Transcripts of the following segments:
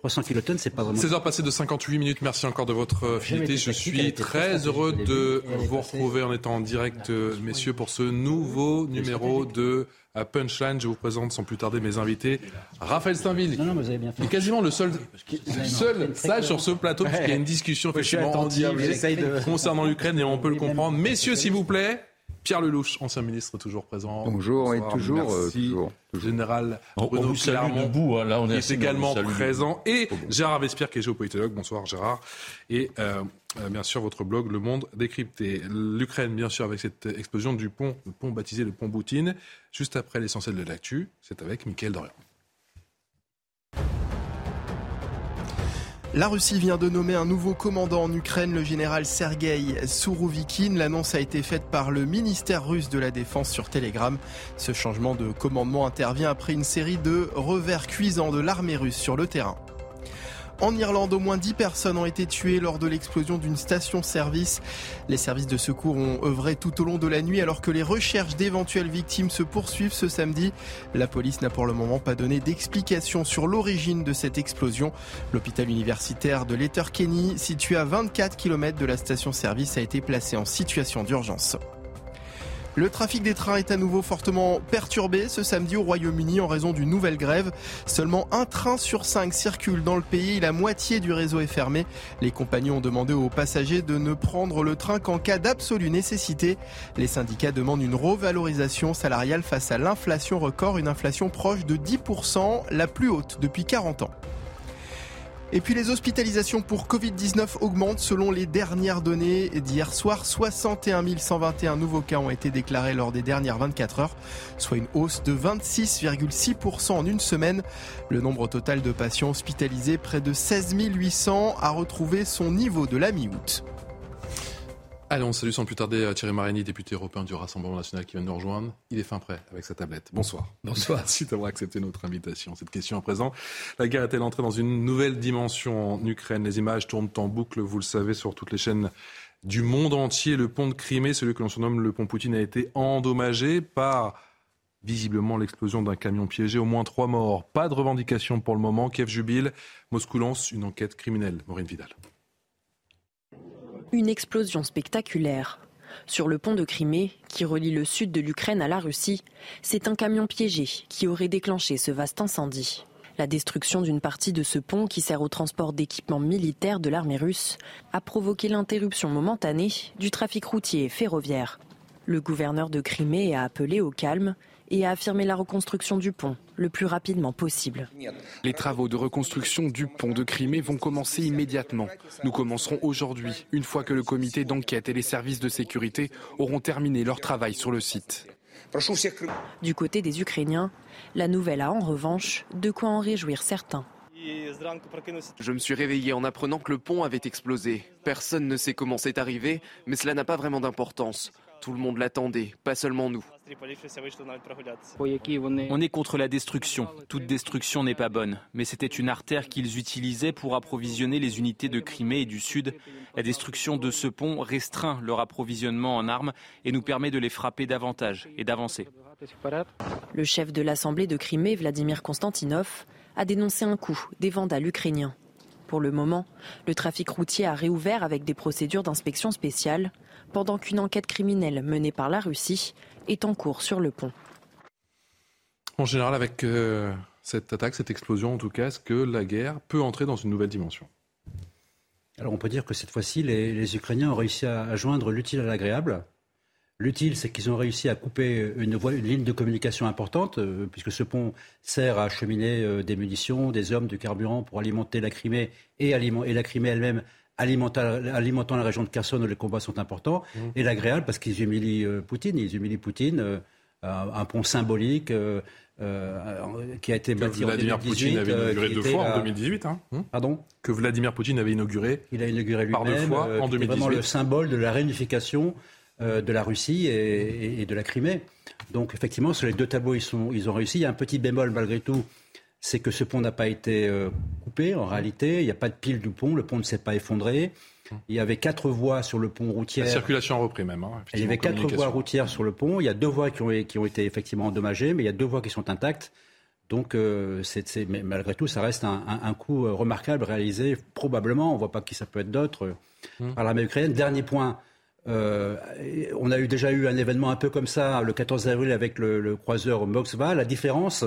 300 kilotonnes, c'est pas vraiment. 16 passées de 58 minutes. Merci encore de votre fidélité. Je suis très heureux de vous retrouver en étant en direct, messieurs, pour ce nouveau numéro de Punchline. Je vous présente sans plus tarder mes invités. Raphaël Steinville, Non, non, mais vous avez bien fait. est quasiment le seul, le seul sage sur ce plateau, puisqu'il y a une discussion effectivement en direct concernant l'Ukraine et on peut le comprendre. Messieurs, s'il vous plaît. Pierre Lelouch, ancien ministre, toujours présent. Bonjour, et toujours, euh, merci. toujours, toujours. Général On- on Bruno vous salue Clermont, debout, hein, là, on est assis, on également vous présent, et Gérard Vespierre, qui est géopolitologue. Bonsoir Gérard. Et euh, euh, bien sûr, votre blog Le Monde décrypté. L'Ukraine, bien sûr, avec cette explosion du pont, le pont baptisé le pont Boutine. Juste après l'essentiel de l'actu, c'est avec Mickaël Dorian. La Russie vient de nommer un nouveau commandant en Ukraine, le général Sergei Sourouvikine. L'annonce a été faite par le ministère russe de la Défense sur Telegram. Ce changement de commandement intervient après une série de revers cuisants de l'armée russe sur le terrain. En Irlande, au moins 10 personnes ont été tuées lors de l'explosion d'une station-service. Les services de secours ont œuvré tout au long de la nuit alors que les recherches d'éventuelles victimes se poursuivent ce samedi. La police n'a pour le moment pas donné d'explication sur l'origine de cette explosion. L'hôpital universitaire de Letterkenny, situé à 24 km de la station-service, a été placé en situation d'urgence. Le trafic des trains est à nouveau fortement perturbé ce samedi au Royaume-Uni en raison d'une nouvelle grève. Seulement un train sur cinq circule dans le pays la moitié du réseau est fermé. Les compagnies ont demandé aux passagers de ne prendre le train qu'en cas d'absolue nécessité. Les syndicats demandent une revalorisation salariale face à l'inflation record, une inflation proche de 10%, la plus haute depuis 40 ans. Et puis les hospitalisations pour Covid-19 augmentent selon les dernières données d'hier soir. 61 121 nouveaux cas ont été déclarés lors des dernières 24 heures, soit une hausse de 26,6% en une semaine. Le nombre total de patients hospitalisés, près de 16 800, a retrouvé son niveau de la mi-août. Allez, on salue sans plus tarder euh, Thierry Marini, député européen du Rassemblement national qui vient de nous rejoindre. Il est fin prêt avec sa tablette. Bonsoir. Bonsoir. Merci d'avoir accepté notre invitation. Cette question à présent. La guerre est-elle entrée dans une nouvelle dimension en Ukraine? Les images tournent en boucle, vous le savez, sur toutes les chaînes du monde entier. Le pont de Crimée, celui que l'on surnomme le pont Poutine, a été endommagé par visiblement l'explosion d'un camion piégé. Au moins trois morts. Pas de revendication pour le moment. Kiev jubile. Moscou lance une enquête criminelle. Maureen Vidal. Une explosion spectaculaire. Sur le pont de Crimée, qui relie le sud de l'Ukraine à la Russie, c'est un camion piégé qui aurait déclenché ce vaste incendie. La destruction d'une partie de ce pont qui sert au transport d'équipements militaires de l'armée russe a provoqué l'interruption momentanée du trafic routier et ferroviaire. Le gouverneur de Crimée a appelé au calme et a affirmé la reconstruction du pont le plus rapidement possible. Les travaux de reconstruction du pont de Crimée vont commencer immédiatement. Nous commencerons aujourd'hui, une fois que le comité d'enquête et les services de sécurité auront terminé leur travail sur le site. Du côté des Ukrainiens, la nouvelle a en revanche de quoi en réjouir certains. Je me suis réveillé en apprenant que le pont avait explosé. Personne ne sait comment c'est arrivé, mais cela n'a pas vraiment d'importance. Tout le monde l'attendait, pas seulement nous. On est contre la destruction. Toute destruction n'est pas bonne, mais c'était une artère qu'ils utilisaient pour approvisionner les unités de Crimée et du Sud. La destruction de ce pont restreint leur approvisionnement en armes et nous permet de les frapper davantage et d'avancer. Le chef de l'Assemblée de Crimée, Vladimir Konstantinov, a dénoncé un coup des vandales ukrainiens. Pour le moment, le trafic routier a réouvert avec des procédures d'inspection spéciale, pendant qu'une enquête criminelle menée par la Russie est en cours sur le pont. En général, avec euh, cette attaque, cette explosion en tout cas, est-ce que la guerre peut entrer dans une nouvelle dimension? Alors on peut dire que cette fois-ci, les, les Ukrainiens ont réussi à, à joindre l'utile à l'agréable. L'utile, c'est qu'ils ont réussi à couper une, voie, une, ligne de communication importante, euh, puisque ce pont sert à acheminer euh, des munitions, des hommes, du carburant pour alimenter la Crimée et, aliment, et la Crimée elle-même alimentant, alimentant, la région de Kherson où les combats sont importants. Mmh. Et l'agréable, parce qu'ils humilient euh, Poutine, ils humilient Poutine, un pont symbolique qui a été bâti Vladimir en 2018. Poutine avait inauguré deux fois en 2018. Hein Hum Pardon? Que Vladimir Poutine avait inauguré. Il a inauguré Par deux fois, euh, en qui était vraiment 2018. le symbole de la réunification euh, de la Russie et de la Crimée. Donc effectivement, sur les deux tableaux, ils, sont, ils ont réussi. Il y a un petit bémol malgré tout, c'est que ce pont n'a pas été euh, coupé en réalité. Il n'y a pas de pile du pont, le pont ne s'est pas effondré. Il y avait quatre voies sur le pont routier. La circulation a repris même. hein, Il y avait quatre voies routières sur le pont. Il y a deux voies qui ont, qui ont été effectivement endommagées, mais il y a deux voies qui sont intactes. Donc, euh, mais malgré tout, ça reste un, un- un coup euh, remarquable réalisé probablement, on ne voit pas qui ça peut être d'autre, Mmh. par l'armée ukrainienne. Dernier point, euh, on a eu, déjà eu un événement un peu comme ça le 14 avril avec le, le croiseur Moskva. La différence,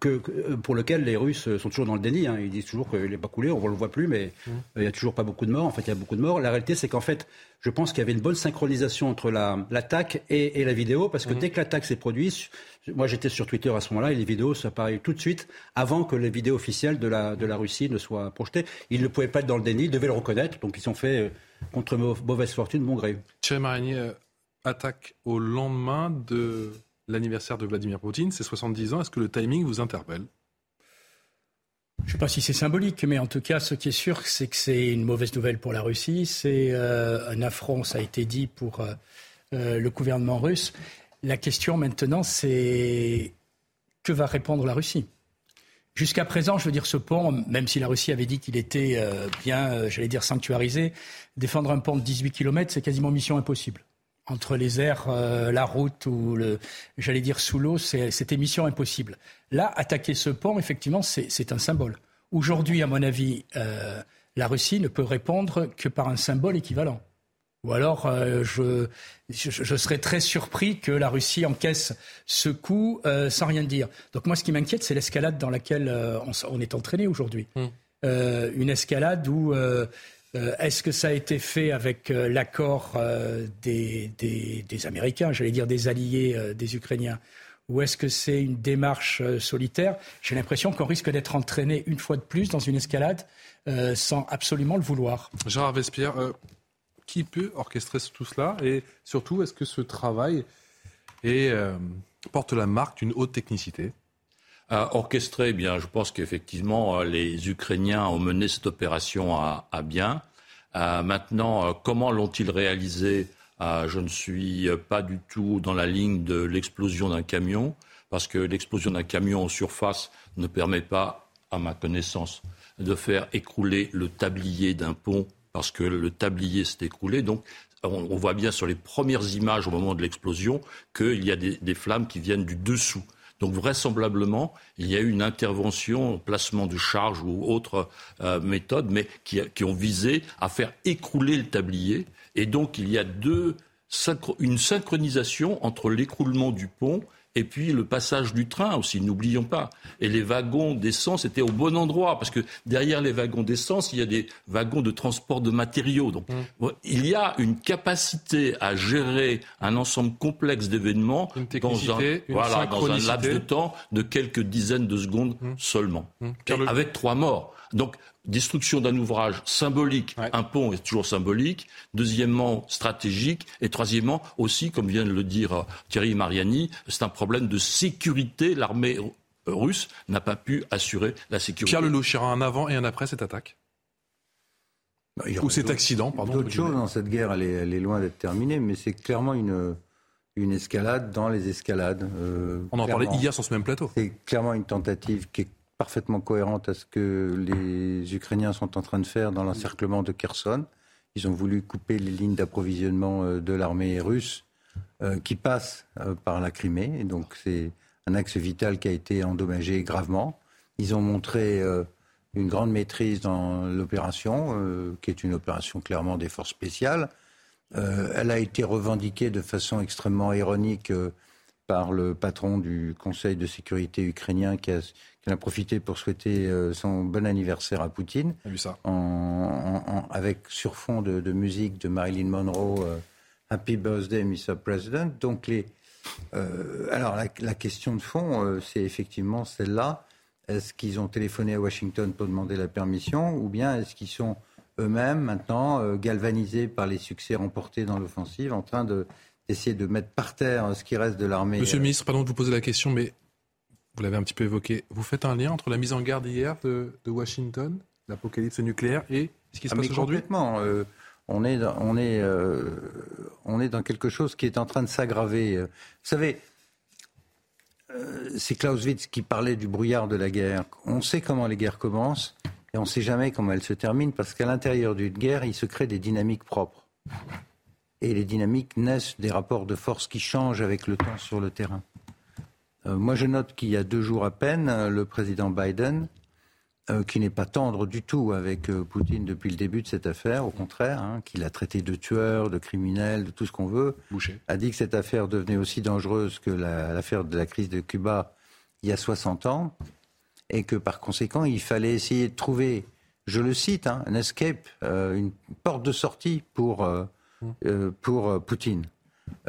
que, que- euh, pour lequel les Russes sont toujours dans le déni. hein. Ils disent toujours qu'il n'est pas coulé, on ne le voit plus, mais euh, il n'y a toujours pas beaucoup de morts. En fait, il y a beaucoup de morts. La réalité, c'est qu'en fait, je pense qu'il y avait une bonne synchronisation entre la- l'attaque et, et la vidéo, parce que dès que l'attaque s'est produite, moi j'étais sur Twitter à ce moment-là, et les vidéos s'apparaissent tout de suite, avant que les vidéos officielles de la, de la Russie ne soient projetées. Ils ne pouvaient pas être dans le déni, ils devaient le reconnaître, donc ils ont fait, euh, contre mau- mauvaise fortune, bon gré. Thierry Marigny euh, attaque au lendemain de l'anniversaire de Vladimir Poutine, c'est 70 ans. Est-ce que le timing vous interpelle? Je ne sais pas si c'est symbolique, mais en tout cas, ce qui est sûr, c'est que c'est une mauvaise nouvelle pour la Russie. C'est euh, un affront, ça a été dit, pour euh, euh, le gouvernement russe. La question maintenant, c'est que va répondre la Russie? Jusqu'à présent, je veux dire, ce pont, même si la Russie avait dit qu'il était bien, j'allais dire, sanctuarisé, défendre un pont de 18 km, c'est quasiment mission impossible. Entre les airs, euh, la route ou, le, j'allais dire, sous l'eau, c'est- c'était mission impossible. Là, attaquer ce pont, effectivement, c'est un symbole. Aujourd'hui, à mon avis, euh, la Russie ne peut répondre que par un symbole équivalent. Ou alors, euh, je, je, je serais très surpris que la Russie encaisse ce coup euh, sans rien dire. Donc moi, ce qui m'inquiète, c'est l'escalade dans laquelle euh, on, on est entraîné aujourd'hui. Euh, une escalade où euh, est-ce que ça a été fait avec euh, l'accord euh, des, Américains, j'allais dire des alliés des Ukrainiens, ou est-ce que c'est une démarche solitaire? J'ai l'impression qu'on risque d'être entraîné une fois de plus dans une escalade sans absolument le vouloir. Gérard Vespierre, qui peut orchestrer tout cela? Et surtout, est-ce que ce travail porte la marque d'une haute technicité? À orchestrer, eh bien, je pense qu'effectivement, euh, les Ukrainiens ont mené cette opération à, bien. Euh, maintenant, euh, comment l'ont-ils réalisé Je ne suis pas du tout dans la ligne de l'explosion d'un camion, parce que l'explosion d'un camion en surface ne permet pas, à ma connaissance, de faire écrouler le tablier d'un pont, parce que le tablier s'est écroulé. Donc, on, voit bien sur les premières images au moment de l'explosion qu'il y a des flammes qui viennent du dessous. Donc vraisemblablement, il y a eu une intervention, placement de charge ou autre euh, méthode, mais qui, ont visé à faire écrouler le tablier. Et donc il y a une synchronisation entre l'écroulement du pont et puis le passage du train aussi, n'oublions pas. Et les wagons d'essence étaient au bon endroit, parce que derrière les wagons d'essence, il y a des wagons de transport de matériaux. Donc il y a une capacité à gérer un ensemble complexe d'événements dans un, voilà, dans un laps de temps de quelques dizaines de secondes seulement. Pierre Et Le- avec trois morts. Donc, destruction d'un ouvrage symbolique, Ouais. un pont est toujours symbolique. Deuxièmement, stratégique. Et troisièmement, aussi, comme vient de le dire euh, Thierry Mariani, c'est un problème de sécurité. L'armée euh, russe n'a pas pu assurer la sécurité. Pierre Lelouch, il y aura un avant et un après cette attaque? Bah, Ou cet accident, pardon. D'autres choses dans cette guerre, elle est, elle est loin d'être terminée, mais c'est clairement une, une escalade dans les escalades. euh, On en parlait hier sur ce même plateau. C'est clairement une tentative qui est parfaitement cohérente à ce que les Ukrainiens sont en train de faire dans l'encerclement de Kherson. Ils ont voulu couper les lignes d'approvisionnement euh, de l'armée russe euh, qui passe euh, par la Crimée. Donc c'est un axe vital qui a été endommagé gravement. Ils ont montré euh, une grande maîtrise dans l'opération, qui est une opération clairement des forces spéciales. Elle a été revendiquée de façon extrêmement ironique par le patron du Conseil de sécurité ukrainien qui, a, qui en a profité pour souhaiter euh, son bon anniversaire à Poutine, vu ça. en, en- en- avec sur fond de, de musique de Marilyn Monroe, euh, Happy Birthday, Mr. President. Donc les, euh, alors la, la question de fond, euh, c'est effectivement celle-là. Est-ce qu'ils ont téléphoné à Washington pour demander la permission, ou bien est-ce qu'ils sont eux-mêmes maintenant galvanisés par les succès remportés dans l'offensive, en train de d'essayer de mettre par terre ce qui reste de l'armée Monsieur le euh, ministre, pardon de vous poser la question, mais vous l'avez un petit peu évoqué, vous faites un lien entre la mise en garde hier de, Washington, l'apocalypse nucléaire, et ce qui se ah, passe aujourd'hui? Complètement. Euh, on, est dans, on, est, euh, on est dans quelque chose qui est en train de s'aggraver. Vous savez, c'est Clausewitz qui parlait du brouillard de la guerre. On sait comment les guerres commencent et on ne sait jamais comment elles se terminent parce qu'à l'intérieur d'une guerre, il se crée des dynamiques propres. Et les dynamiques naissent des rapports de force qui changent avec le temps sur le terrain. Euh, moi, je note qu'il y a deux jours à peine, euh, le président Biden, euh, qui n'est pas tendre du tout avec Poutine depuis le début de cette affaire, au contraire, hein, qu'il a traité de tueur, de criminel, de tout ce qu'on veut, a dit que cette affaire devenait aussi dangereuse que l'affaire de la crise de Cuba il y a 60 ans, et que par conséquent, il fallait essayer de trouver, je le cite, hein, un escape, une porte de sortie pour, mmh. pour Poutine.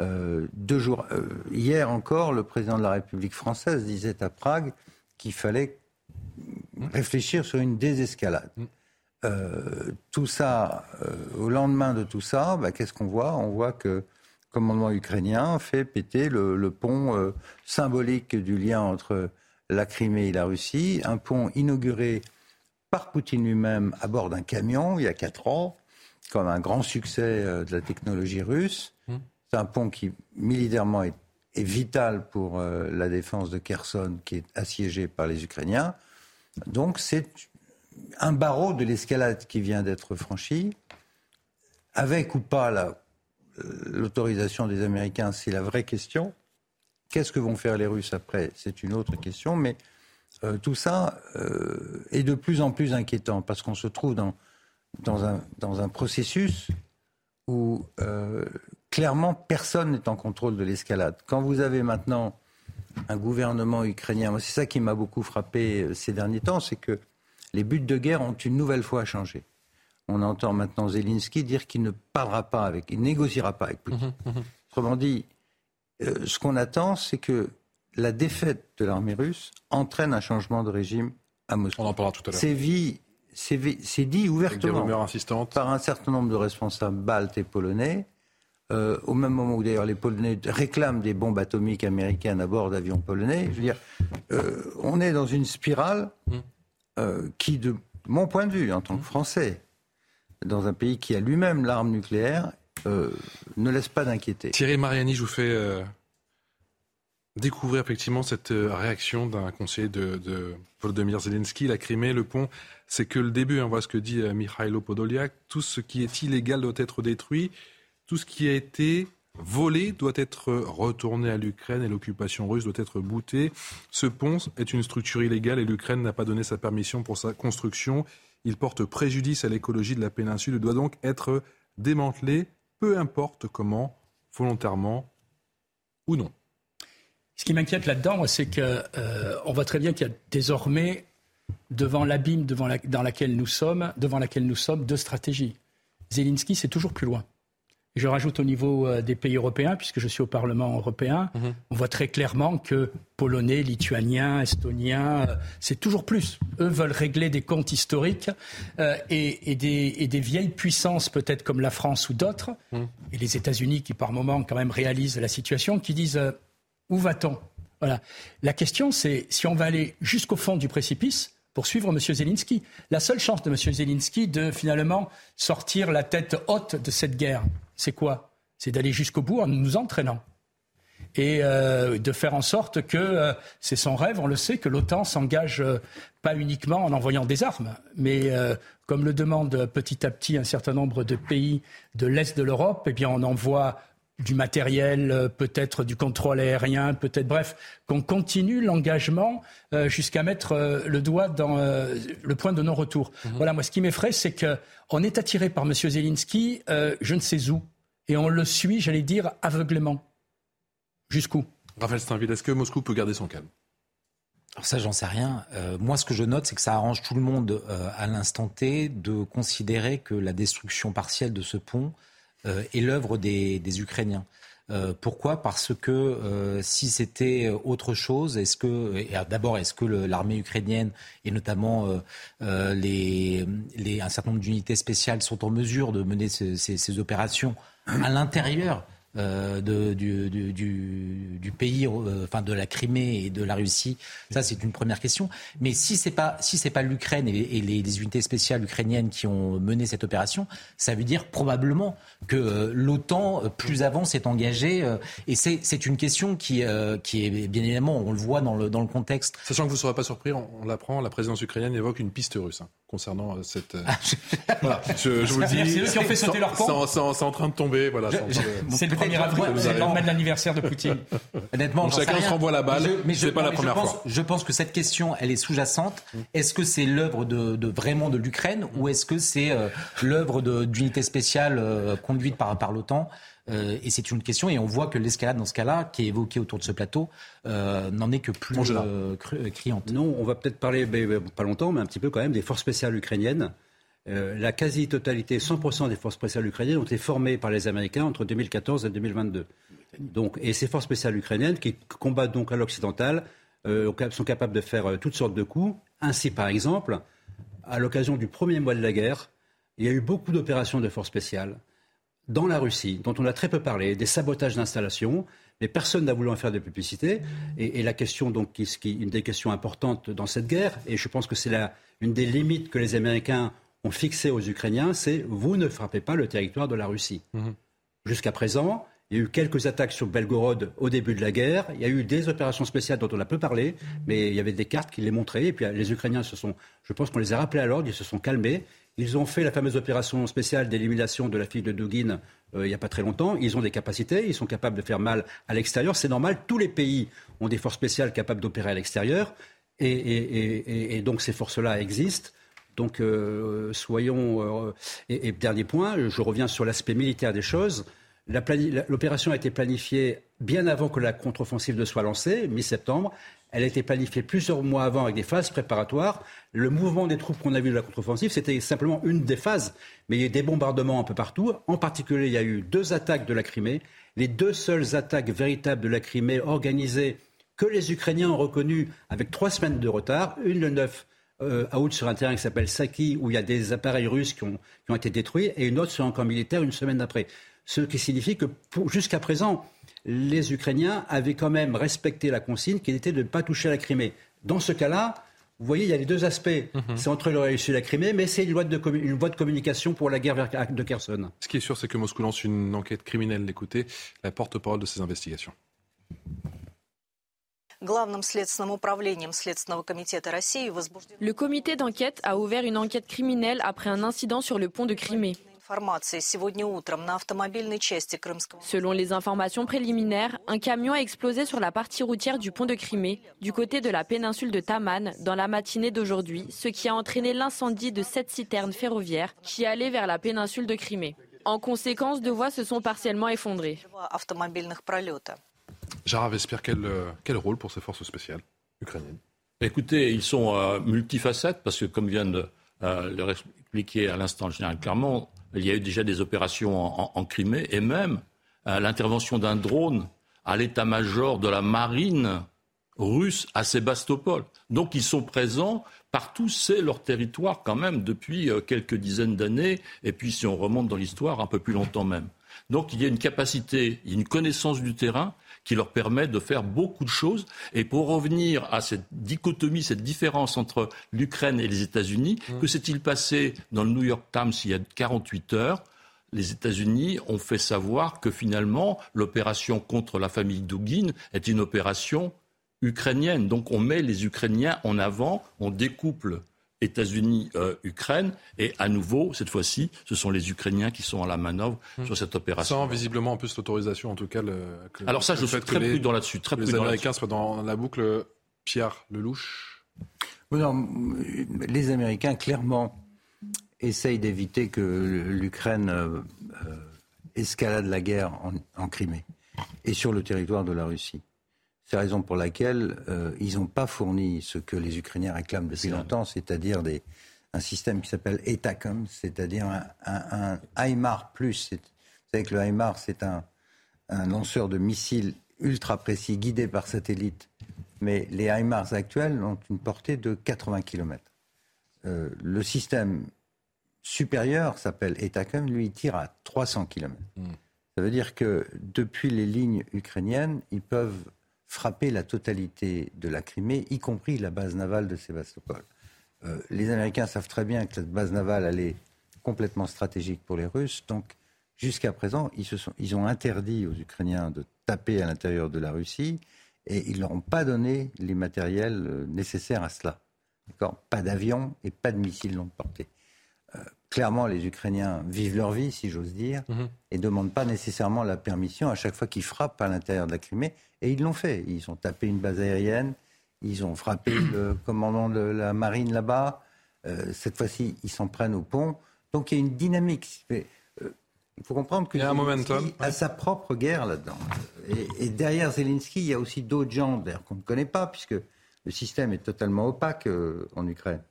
Euh, deux jours, euh, hier encore, le président de la République française disait à Prague qu'il fallait réfléchir sur une désescalade. Euh, tout ça, au lendemain de tout ça, bah, qu'est-ce qu'on voit? On voit que le commandement ukrainien fait péter le, pont symbolique du lien entre la Crimée et la Russie, un pont inauguré par Poutine lui-même à bord d'un camion il y a quatre ans, comme un grand succès de la technologie russe. C'est un pont qui, militairement, est, vital pour euh, la défense de Kherson, qui est assiégée par les Ukrainiens. Donc, c'est un barreau de l'escalade qui vient d'être franchi. Avec ou pas euh, l'autorisation des Américains, c'est la vraie question. Qu'est-ce que vont faire les Russes après? C'est une autre question. Mais euh, tout ça est de plus en plus inquiétant parce qu'on se trouve dans, dans, un, dans un processus où clairement, personne n'est en contrôle de l'escalade. Quand vous avez maintenant un gouvernement ukrainien, c'est ça qui m'a beaucoup frappé euh, ces derniers temps, c'est que les buts de guerre ont une nouvelle fois changé. On entend maintenant Zelensky dire qu'il ne parlera pas avec, il négociera pas avec Poutine. Mmh, mmh, mmh. Autrement dit, euh, ce qu'on attend, c'est que la défaite de l'armée russe entraîne un changement de régime à Moscou. On en parlera tout à l'heure. C'est dit ouvertement par un certain nombre de responsables baltes et polonais. Euh, au même moment où d'ailleurs les Polonais réclament des bombes atomiques américaines à bord d'avions polonais. Je veux dire, euh, on est dans une spirale mm. euh, qui, de mon point de vue, en tant que Français, dans un pays qui a lui-même l'arme nucléaire, ne laisse pas d'inquiéter. Thierry Mariani, je vous fais découvrir effectivement cette réaction d'un conseiller de, de, Volodymyr Zelensky. La Crimée, le pont, c'est que le début. On hein. voit ce que dit Mikhailo Podolyak. Tout ce qui est illégal doit être détruit tout ce qui a été volé doit être retourné à l'Ukraine et l'occupation russe doit être boutée. Ce pont est une structure illégale et l'Ukraine n'a pas donné sa permission pour sa construction. Il porte préjudice à l'écologie de la péninsule et doit donc être démantelé, peu importe comment, volontairement ou non. Ce qui m'inquiète là-dedans, c'est qu'on euh, voit très bien qu'il y a désormais, devant l'abîme devant dans laquelle nous sommes, devant laquelle nous sommes, deux stratégies. Zelensky, c'est toujours plus loin. Je rajoute au niveau euh, des pays européens, puisque je suis au Parlement européen, mhm. on voit très clairement que Polonais, Lituaniens, Estoniens, euh, c'est toujours plus. Eux veulent régler des comptes historiques euh, et, des, vieilles puissances, peut-être comme la France ou d'autres, mhm. et les États-Unis qui par moments quand même réalisent la situation, qui disent où va-t-on? Voilà. La question, c'est si on va aller jusqu'au fond du précipice, pour suivre M. Zelensky. La seule chance de M. Zelensky de finalement sortir la tête haute de cette guerre, c'est quoi? C'est d'aller jusqu'au bout en nous entraînant. Et euh, de faire en sorte que euh, c'est son rêve, on le sait, que l'OTAN s'engage euh, pas uniquement en envoyant des armes, mais comme le demande petit à petit un certain nombre de pays de l'Est de l'Europe, eh bien on envoie du matériel, euh, peut-être du contrôle aérien, peut-être, bref, qu'on continue l'engagement euh, jusqu'à mettre euh, le doigt dans le point de non-retour. Mhm. Voilà, moi, ce qui m'effraie, c'est qu'on est attiré par M. Zelensky, je ne sais où, et on le suit, j'allais dire, aveuglément. Jusqu'où? Raphaël Steinville, est-ce que Moscou peut garder son calme? Alors ça, j'en sais rien. moi, ce que je note, c'est que ça arrange tout le monde à l'instant T de considérer que la destruction partielle de ce pont euh, est l'œuvre des, Ukrainiens. Euh, pourquoi? Parce que euh, si c'était autre chose, est-ce que d'abord est-ce que l'armée ukrainienne et notamment les, un certain nombre d'unités spéciales sont en mesure de mener ces, opérations à l'intérieur euh, de, du, du, pays, euh, enfin de la Crimée et de la Russie Ça, c'est une première question. Mais si c'est pas si pas l'Ukraine et, les, les, unités spéciales ukrainiennes qui ont mené cette opération, ça veut dire probablement que euh, l'OTAN plus avant s'est engagée. et c'est une question qui qui est bien évidemment, on le voit dans le dans le contexte. Sachant que vous ne serez pas surpris, on, l'apprend, la présidence ukrainienne évoque une piste russe hein, concernant cette. voilà, je, je vous le dis. C'est eux qui ont fait sauter leur pont. C'est en train de tomber. Voilà. C'est le c'est le lendemain de l'anniversaire de Poutine. Honnêtement, chacun se renvoie la balle. mais je, pas la première pense, fois. Je pense que cette question, elle est sous-jacente. Mm. Est-ce que c'est l'œuvre de, vraiment de l'Ukraine ou est-ce que c'est euh, l'œuvre d'unités spéciales euh, conduites par, par l'OTAN? Euh, et c'est une question, et on voit que l'escalade dans ce cas-là, qui est évoquée autour de ce plateau, n'en est que plus criante. Non, on va peut-être parler, pas longtemps, mais un petit peu quand même, des forces spéciales ukrainiennes euh, la quasi-totalité, 100% des forces spéciales ukrainiennes ont été formées par les Américains entre 2014 et 2022. Donc, et ces forces spéciales ukrainiennes qui combattent donc à l'occidental euh, sont capables de faire euh, toutes sortes de coups. Ainsi, par exemple, à l'occasion du premier mois de la guerre, il y a eu beaucoup d'opérations de forces spéciales dans la Russie, dont on a très peu parlé, des sabotages d'installations, mais personne n'a voulu en faire de publicité. Et, la question, donc, qui, une des questions importantes dans cette guerre, et je pense que c'est une des limites que les Américains ont fixé aux Ukrainiens, c'est vous ne frappez pas le territoire de la Russie. Mhm. Jusqu'à présent, il y a eu quelques attaques sur Belgorod au début de la guerre. Il y a eu des opérations spéciales dont on a peu parlé, mais il y avait des cartes qui les montraient. Et puis les Ukrainiens se sont, je pense qu'on les a rappelés à l'ordre, ils se sont calmés. Ils ont fait la fameuse opération spéciale d'élimination de la fille de Dugin euh, il n'y a pas très longtemps. Ils ont des capacités, ils sont capables de faire mal à l'extérieur. C'est normal, tous les pays ont des forces spéciales capables d'opérer à l'extérieur. et, donc ces forces-là existent. Donc, euh, soyons. Euh, et, dernier point, je reviens sur l'aspect militaire des choses. L'opération a été planifiée bien avant que la contre-offensive ne soit lancée, mi-septembre. Elle a été planifiée plusieurs mois avant avec des phases préparatoires. Le mouvement des troupes qu'on a vu de la contre-offensive, c'était simplement une des phases. Mais il y a eu des bombardements un peu partout. En particulier, il y a eu deux attaques de la Crimée. Les deux seules attaques véritables de la Crimée organisées que les Ukrainiens ont reconnues avec trois semaines de retard. Une le 9 euh, out sur un terrain qui s'appelle Saki, où il y a des appareils russes qui ont, qui ont été détruits, et une autre sur un camp militaire une semaine après. Ce qui signifie que jusqu'à présent, les Ukrainiens avaient quand même respecté la consigne qui était de ne pas toucher à la Crimée. Dans ce cas-là, vous voyez, il y a les deux aspects. Mhm. C'est entre le réussi et la Crimée, mais c'est une, voie de une voie de communication pour la guerre de Kherson. Ce qui est sûr, c'est que Moscou lance une enquête criminelle. Écoutez, la porte-parole de ces investigations. Le comité d'enquête a ouvert une enquête criminelle après un incident sur le pont de Crimée. Selon les informations préliminaires, un camion a explosé sur la partie routière du pont de Crimée, du côté de la péninsule de Taman, dans la matinée d'aujourd'hui, ce qui a entraîné l'incendie de sept citernes ferroviaires qui allaient vers la péninsule de Crimée. En conséquence, deux voies se sont partiellement effondrées. Gérard Vespierre, quel, euh, quel rôle pour ces forces spéciales ukrainiennes? Écoutez, ils sont euh, multifacettes parce que, comme vient de euh, le expliquer à l'instant le général Clermont, il y a eu déjà des opérations en, Crimée et même l'intervention d'un drone à l'état-major de la marine russe à Sébastopol. Donc ils sont présents partout, c'est leur territoire quand même depuis quelques dizaines d'années, et puis si on remonte dans l'histoire, un peu plus longtemps même. Donc il y a une capacité, une connaissance du terrain qui leur permet de faire beaucoup de choses. Et pour revenir à cette dichotomie, cette différence entre l'Ukraine et les États-Unis, mmh. que s'est-il passé dans le New York Times il y a 48 heures? Les États-Unis ont fait savoir que finalement, l'opération contre la famille Dugin est une opération ukrainienne. Donc on met les Ukrainiens en avant, on découple États-Unis-Ukraine. Euh, et à nouveau, cette fois-ci, ce sont les Ukrainiens qui sont à la manœuvre hmm. sur cette opération. Sans visiblement en plus l'autorisation, en tout cas. Le, Alors ça, je suis très prudent là-dessus. Très les Américains soient dans la boucle. Pierre Lelouch. les Américains, clairement, essayent d'éviter que l'Ukraine euh, euh, escalade la guerre en Crimée et sur le territoire de la Russie. C'est la raison pour laquelle euh, ils n'ont pas fourni ce que les Ukrainiens réclament depuis longtemps, c'est-à-dire un système qui s'appelle ETACOM, c'est-à-dire un, un, HIMAR+. Vous savez que le HIMAR, c'est un, lanceur de missiles ultra précis guidé par satellite. Mais les HIMARS actuels ont une portée de 80 km. Euh, le système supérieur s'appelle ETACOM, lui, il tire à 300 km. Ça veut dire que depuis les lignes ukrainiennes, ils peuvent frapper la totalité de la Crimée, y compris la base navale de Sébastopol. Euh, les Américains savent très bien que cette base navale, est complètement stratégique pour les Russes. Donc, jusqu'à présent, ils, se sont, ils ont interdit aux Ukrainiens de taper à l'intérieur de la Russie et ils leur ont pas donné les matériels euh, nécessaires à cela. Pas d'avions et pas de missiles longue portée. Euh, clairement, les Ukrainiens vivent leur vie, si j'ose dire, mhm. et ne demandent pas nécessairement la permission à chaque fois qu'ils frappent à l'intérieur de la Crimée. Et ils l'ont fait. Ils ont tapé une base aérienne, ils ont frappé le commandant de la marine là-bas. Euh, cette fois-ci, ils s'en prennent au pont. Donc il y a une dynamique. Euh, il faut comprendre qu'il y a un momentum. a sa propre guerre là-dedans. Et, derrière Zelensky, il y a aussi d'autres gens qu'on ne connaît pas, puisque le système est totalement opaque en Ukraine.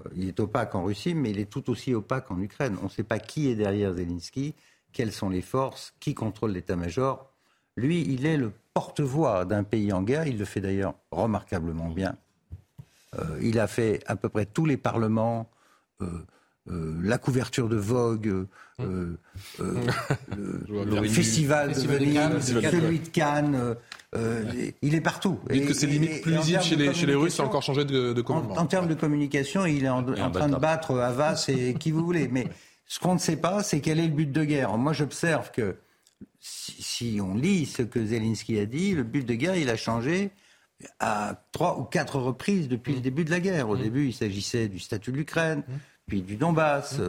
Euh, il est opaque en Russie, mais il est tout aussi opaque en Ukraine. On ne sait pas qui est derrière Zelensky, quelles sont les forces, qui contrôle l'état-major. Lui, il est le porte-voix d'un pays en guerre. Il le fait d'ailleurs remarquablement bien. Euh, il a fait à peu près tous les parlements. Euh, la couverture de Vogue, le, festival de Venise, celui de Cannes, euh, il est partout. Et, que c'est limite plus lisible chez les, chez les Russes, ça a encore changé de, de commandement. En, termes de communication, il est en, train de battre Havas et qui vous voulez. Mais ce qu'on ne sait pas, c'est quel est le but de guerre. Moi, j'observe que si, on lit ce que Zelensky a dit, le but de guerre, il a changé à trois ou quatre reprises depuis le mm. début de la guerre. Au mm. début, il s'agissait du statut de l'Ukraine, mm. puis du Donbass.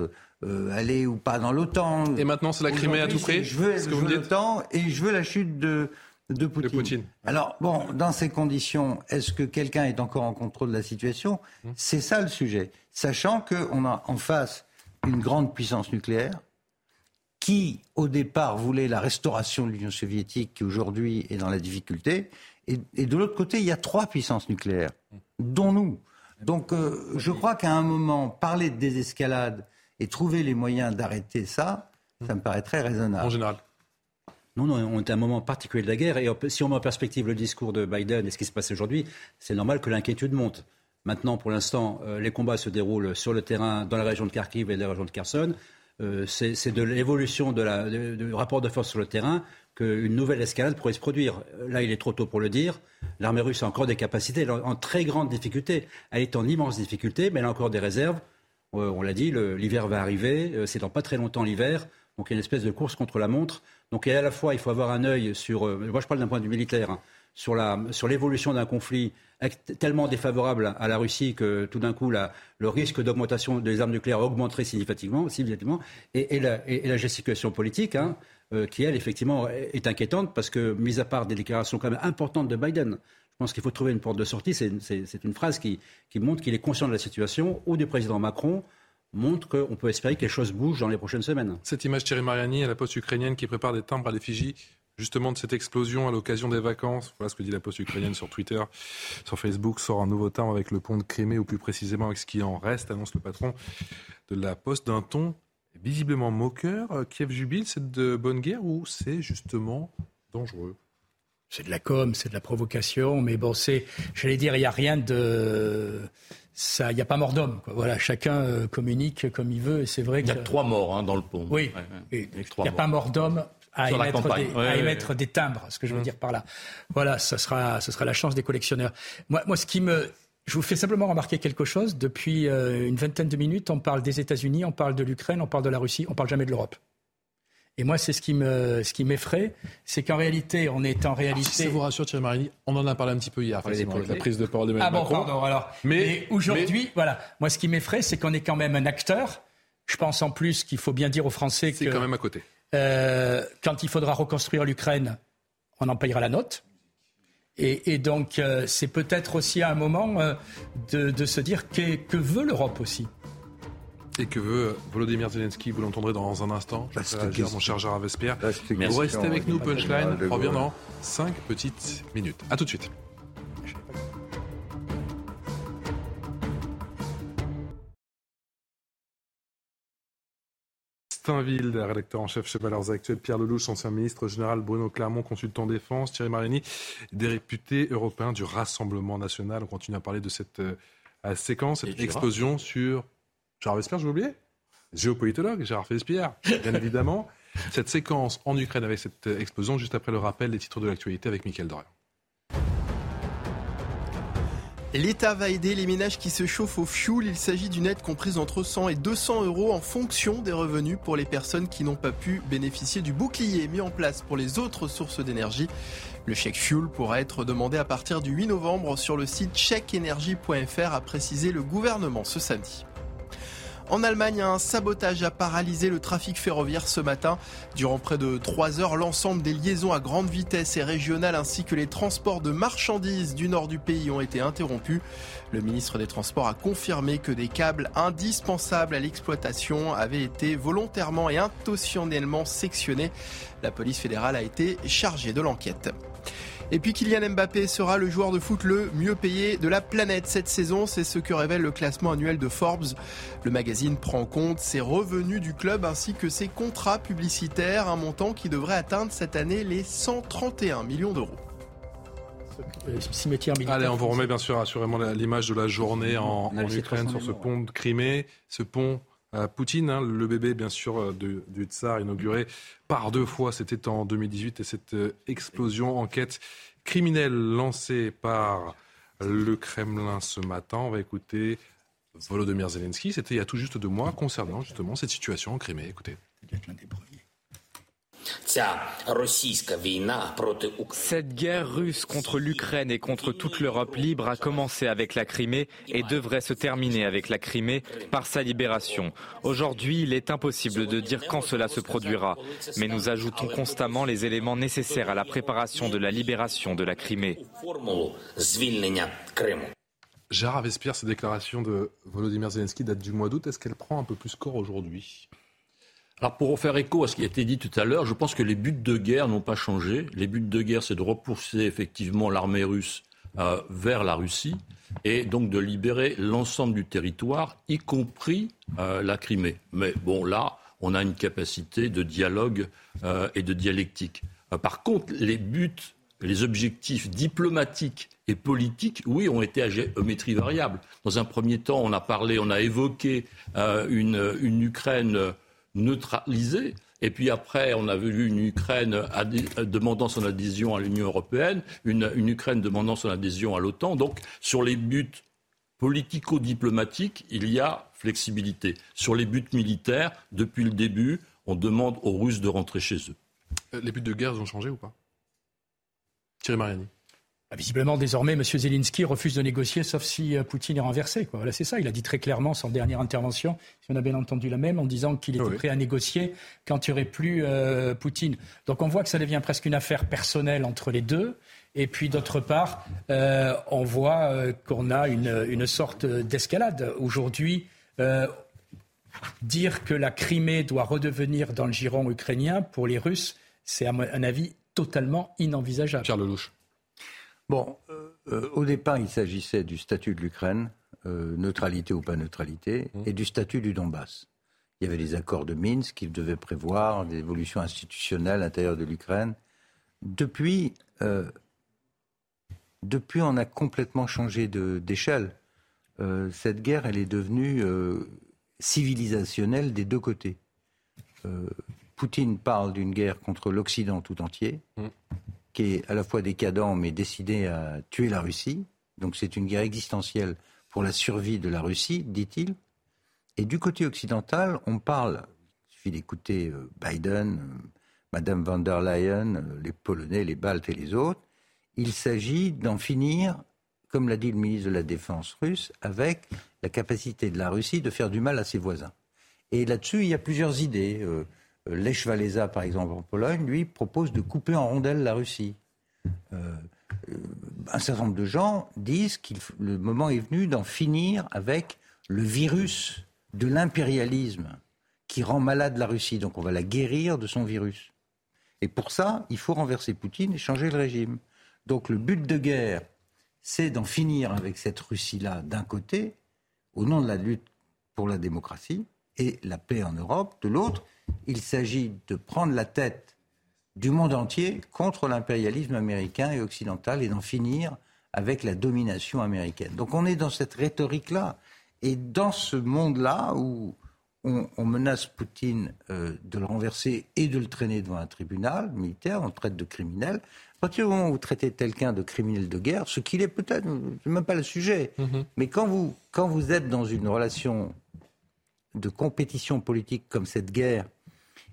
Euh, aller ou pas dans l'OTAN. Et maintenant, c'est la Crimée à tout prix Je veux, l'OTAN et je veux la chute de, de Poutine. Alors, bon, dans ces conditions, est-ce que quelqu'un est encore en contrôle de la situation? Hum. C'est ça le sujet. Sachant qu'on a en face une grande puissance nucléaire qui, au départ, voulait la restauration de l'Union soviétique, qui aujourd'hui est dans la difficulté. Et, de l'autre côté, il y a trois puissances nucléaires, dont nous. Donc, euh, je crois qu'à un moment, parler de désescalade et trouver les moyens d'arrêter ça, ça me paraît très raisonnable. En général. Non, non, on est à un moment particulier de la guerre. Et si on met en perspective le discours de Biden et ce qui se passe aujourd'hui, c'est normal que l'inquiétude monte. Maintenant, pour l'instant, euh, les combats se déroulent sur le terrain dans la région de Kharkiv et la région de Kherson. Euh, c'est de l'évolution du rapport de force sur le terrain qu'une nouvelle escalade pourrait se produire. Là, il est trop tôt pour le dire. L'armée russe a encore des capacités, elle est en très grande difficulté. Elle est en immense difficulté, mais elle a encore des réserves. Euh, on l'a dit, l'hiver va arriver. C'est dans pas très longtemps l'hiver. Donc il y a une espèce de course contre la montre. Donc à la fois, il faut avoir un œil sur, euh, moi je parle d'un point de vue militaire, hein, sur, la, sur l'évolution d'un conflit tellement défavorable à la Russie que tout d'un coup le risque d'augmentation des armes nucléaires augmenterait significativement, significativement et, la, et, la, gesticulation politique, hein, euh, qui elle effectivement est inquiétante parce que, mis à part des déclarations quand même importantes de Biden, je pense qu'il faut trouver une porte de sortie. C'est, une phrase qui, qui montre qu'il est conscient de la situation, ou du président Macron, montre qu'on peut espérer que les choses bougent dans les prochaines semaines. Cette image Thierry Mariani à la poste ukrainienne qui prépare des timbres à l'effigie justement de cette explosion à l'occasion des vacances. Voilà ce que dit la poste ukrainienne sur Twitter. Sur Facebook sort un nouveau timbre avec le pont de Crimée, ou plus précisément avec ce qui en reste, annonce le patron de la poste d'un ton visiblement moqueur. Kiev jubile, c'est de bonne guerre ou c'est justement dangereux? C'est de la com, c'est de la provocation, mais bon, c'est, j'allais dire, il n'y a rien de, il n'y a pas mort d'homme. Voilà, chacun euh, communique comme il veut, et c'est vrai. Il y a trois morts hein, dans le pont. Oui, il n'y a pas mort d'homme à, émettre, des, timbres, ce que je veux mmh. dire par là. Voilà, ça sera, ce sera la chance des collectionneurs. Moi, moi, ce qui me, je vous fais simplement remarquer quelque chose. Depuis euh, une vingtaine de minutes, on parle des États-Unis, on parle de l'Ukraine, on parle de la Russie, on parle jamais de l'Europe. Et moi, c'est ce qui me, ce qui m'effraie, c'est qu'en réalité, on est en réalité. si ça vous rassure, Thierry Marini, on en a parlé un petit peu hier, la prise de parole de Ah bon, pardon. Alors, mais, aujourd'hui, voilà, moi, ce qui m'effraie, c'est qu'on est quand même un acteur. Je pense en plus qu'il faut bien dire aux Français que. C'est quand même à côté. Euh, quand il faudra reconstruire l'Ukraine, on en payera la note. Et, donc, euh, c'est peut-être aussi à un moment euh, de, de, se dire que, que veut l'Europe aussi. Et que veut Volodymyr Zelensky Vous l'entendrez dans un instant. Je vais réagir, mon cher Gérard Vespierre. Vous restez avec nous, Punchline. On revient dans 5 petites minutes. A tout de suite. Steinville, rédacteur en chef chez Valeurs Actuelles, Pierre Lelouch, ancien ministre général, Bruno Clermont, consultant défense, Thierry Marini, des réputés européens du Rassemblement national. On continue à parler de cette euh, séquence, cette explosion sur Gérard Vespierre, je oublié Géopolitologue, Gérard Vespierre, bien évidemment. cette séquence en Ukraine avec cette explosion, juste après le rappel des titres de l'actualité avec Michael Dorian. L'État va aider les ménages qui se chauffent au fioul. Il s'agit d'une aide comprise entre 100 et 200 euros en fonction des revenus pour les personnes qui n'ont pas pu bénéficier du bouclier mis en place pour les autres sources d'énergie. Le chèque fuel pourra être demandé à partir du 8 novembre sur le site chèqueénergie.fr, a précisé le gouvernement ce samedi. En Allemagne, un sabotage a paralysé le trafic ferroviaire ce matin. Durant près de trois heures, l'ensemble des liaisons à grande vitesse et régionales ainsi que les transports de marchandises du nord du pays ont été interrompus. Le ministre des Transports a confirmé que des câbles indispensables à l'exploitation avaient été volontairement et intentionnellement sectionnés. La police fédérale a été chargée de l'enquête. Et puis Kylian Mbappé sera le joueur de foot le mieux payé de la planète cette saison. C'est ce que révèle le classement annuel de Forbes. Le magazine prend en compte ses revenus du club ainsi que ses contrats publicitaires, un montant qui devrait atteindre cette année les 131 millions d'euros. Allez, on vous remet bien sûr assurément l'image de la journée en, Ukraine sur ce pont de Crimée. Ce pont à Poutine, hein, le bébé bien sûr du tsar inauguré par deux fois, c'était en 2018 et cette euh, explosion, enquête criminelle lancée par le Kremlin ce matin. On va écouter Volodymyr Zelensky, c'était il y a tout juste deux mois, concernant justement cette situation en Crimée. Écoutez. Cette guerre russe contre l'Ukraine et contre toute l'Europe libre a commencé avec la Crimée et devrait se terminer avec la Crimée par sa libération. Aujourd'hui, il est impossible de dire quand cela se produira, mais nous ajoutons constamment les éléments nécessaires à la préparation de la libération de la Crimée. Gérard Vespierre, ces déclarations de Volodymyr Zelensky datent du mois d'août. Est-ce qu'elle prend un peu plus corps aujourd'hui? Alors pour faire écho à ce qui a été dit tout à l'heure, je pense que les buts de guerre n'ont pas changé. Les buts de guerre, c'est de repousser effectivement l'armée russe euh, vers la Russie et donc de libérer l'ensemble du territoire, y compris euh, la Crimée. Mais bon, là, on a une capacité de dialogue euh, et de dialectique. par contre, les buts, les objectifs diplomatiques et politiques, oui, ont été à géométrie variable. Dans un premier temps, on a parlé, on a évoqué une, une Ukraine neutralisée. Et puis après, on a vu une Ukraine demandant son adhésion à l'Union européenne, une, Ukraine demandant son adhésion à l'OTAN. Donc, sur les buts politico-diplomatiques, il y a flexibilité. Sur les buts militaires, depuis le début, on demande aux Russes de rentrer chez eux. Euh, les buts de guerre ont changé ou pas? Thierry Mariani. Bah, visiblement, désormais, M. Zelensky refuse de négocier, sauf si euh, Poutine est renversé. Voilà, c'est ça. Il a dit très clairement, son dernière intervention, si on a bien entendu la même, en disant qu'il était prêt à négocier quand il n'y aurait plus euh, Poutine. Donc on voit que ça devient presque une affaire personnelle entre les deux. Et puis d'autre part, euh, on voit qu'on a une, une sorte d'escalade. Aujourd'hui, dire que la Crimée doit redevenir dans le giron ukrainien, pour les Russes, c'est à un avis totalement inenvisageable. Pierre Lelouch. Bon, euh, euh, au départ, il s'agissait du statut de l'Ukraine, euh, neutralité ou pas neutralité, mmh. et du statut du Donbass. Il y avait des accords de Minsk qui devaient prévoir des évolutions institutionnelles à l'intérieur de l'Ukraine. Depuis, depuis, on a complètement changé d'échelle. cette guerre, elle est devenue civilisationnelle des deux côtés. Poutine parle d'une guerre contre l'Occident tout entier. Mmh qui est à la fois décadent mais décidé à tuer la Russie. Donc c'est une guerre existentielle pour la survie de la Russie, dit-il. Et du côté occidental, on parle, il suffit d'écouter euh, Biden, euh, Madame van der Leyen, euh, les Polonais, les Baltes et les autres, il s'agit d'en finir, comme l'a dit le ministre de la Défense russe, avec la capacité de la Russie de faire du mal à ses voisins. Et là-dessus, il y a plusieurs idées. Euh, Lech Walesa, par exemple, en Pologne, lui, propose de couper en rondelles la Russie. Euh, euh, un certain nombre de gens disent que le moment est venu d'en finir avec le virus de l'impérialisme qui rend malade la Russie. Donc on va la guérir de son virus. Et pour ça, il faut renverser Poutine et changer le régime. Donc le but de guerre, c'est d'en finir avec cette Russie-là d'un côté, au nom de la lutte pour la démocratie et la paix en Europe, de l'autre, il s'agit de prendre la tête du monde entier contre l'impérialisme américain et occidental et d'en finir avec la domination américaine. Donc on est dans cette rhétorique-là. Et dans ce monde-là où on, menace Poutine euh, de le renverser et de le traîner devant un tribunal militaire, on le traite de criminel. À partir du moment où vous traitez quelqu'un de criminel de guerre, ce qu'il est peut-être, même pas le sujet, mm-hmm. mais quand vous, quand vous êtes dans une relation de compétition politique comme cette guerre,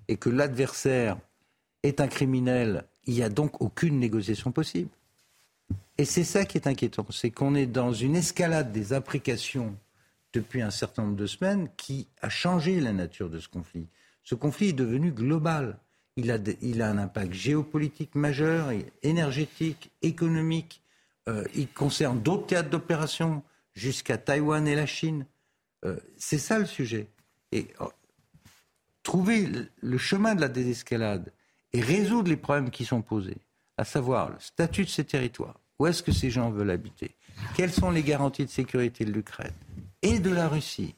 et que l'adversaire est un criminel, il n'y a donc aucune négociation possible. Et c'est ça qui est inquiétant, c'est qu'on est dans une escalade des imprécations depuis un certain nombre de semaines qui a changé la nature de ce conflit. Ce conflit est devenu global. Il a, il a un impact géopolitique majeur, énergétique, économique. Euh, il concerne d'autres théâtres d'opération, jusqu'à Taïwan et la Chine. Euh, c'est ça le sujet. Et oh, trouver le chemin de la désescalade et résoudre les problèmes qui sont posés, à savoir le statut de ces territoires, où est-ce que ces gens veulent habiter, quelles sont les garanties de sécurité de l'Ukraine, et de la Russie.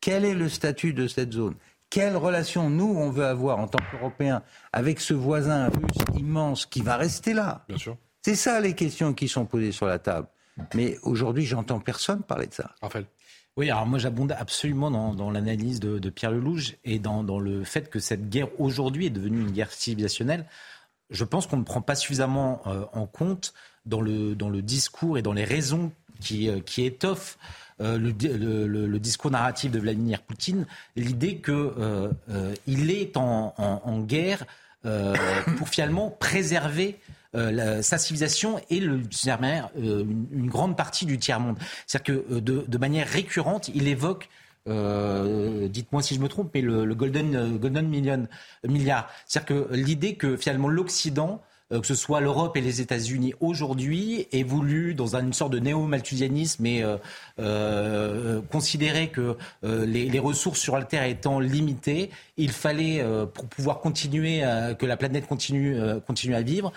Quel est le statut de cette zone Quelle relation nous, on veut avoir en tant qu'Européens avec ce voisin russe immense qui va rester là Bien sûr. C'est ça les questions qui sont posées sur la table. Mais aujourd'hui, j'entends personne parler de ça. Raphaël. Oui, alors moi j'abonde absolument dans, l'analyse de, Pierre Lelouch et dans, le fait que cette guerre aujourd'hui est devenue une guerre civilisationnelle. Je pense qu'on ne prend pas suffisamment euh, en compte dans le, dans le discours et dans les raisons qui, euh, qui étoffent euh, le, discours narratif de Vladimir Poutine, l'idée qu'il est en, guerre pour finalement préserver sa civilisation et le, une, une, grande partie du tiers-monde. C'est-à-dire que de, manière récurrente, il évoque dites-moi si je me trompe, mais le, golden, golden million, milliard. C'est-à-dire que l'idée que finalement l'Occident euh, que ce soit l'Europe et les États-Unis aujourd'hui, évoluent dans une sorte de néo-malthusianisme et euh, euh, considérer que les, ressources sur la Terre étant limitées, il fallait, pour pouvoir continuer, que la planète continue, à vivre,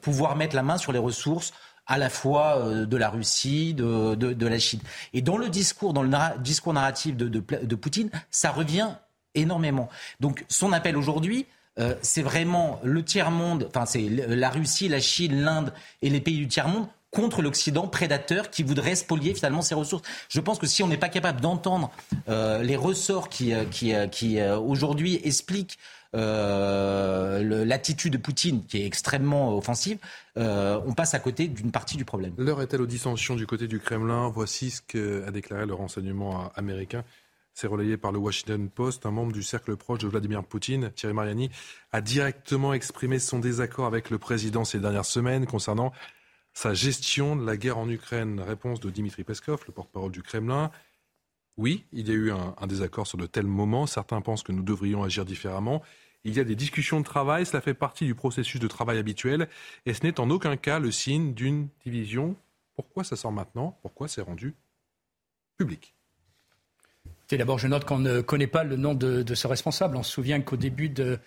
pouvoir mettre la main sur les ressources à la fois de la Russie, de, la Chine. Et dans le discours, dans le discours narratif de, Poutine, ça revient énormément. Donc son appel aujourd'hui, euh, c'est vraiment le tiers-monde, enfin c'est la Russie, la Chine, l'Inde et les pays du tiers-monde contre l'Occident prédateur qui voudrait spolier finalement ses ressources. Je pense que si on n'est pas capable d'entendre euh, les ressorts qui, euh, qui, qui aujourd'hui expliquent l'attitude de Poutine qui est extrêmement offensive, on passe à côté d'une partie du problème. L'heure est-elle aux dissensions du côté du Kremlin? Voici ce qu'a déclaré le renseignement américain. C'est relayé par le Washington Post. Un membre du cercle proche de Vladimir Poutine, Thierry Mariani, a directement exprimé son désaccord avec le président ces dernières semaines concernant sa gestion de la guerre en Ukraine. Réponse de Dimitri Peskov, le porte-parole du Kremlin. Oui, il y a eu un, un, désaccord sur de tels moments. Certains pensent que nous devrions agir différemment. Il y a des discussions de travail, cela fait partie du processus de travail habituel, et ce n'est en aucun cas le signe d'une division. Pourquoi ça sort maintenant? Pourquoi c'est rendu public? D'abord, je note qu'on ne connaît pas le nom de, ce responsable. On se souvient qu'au début de,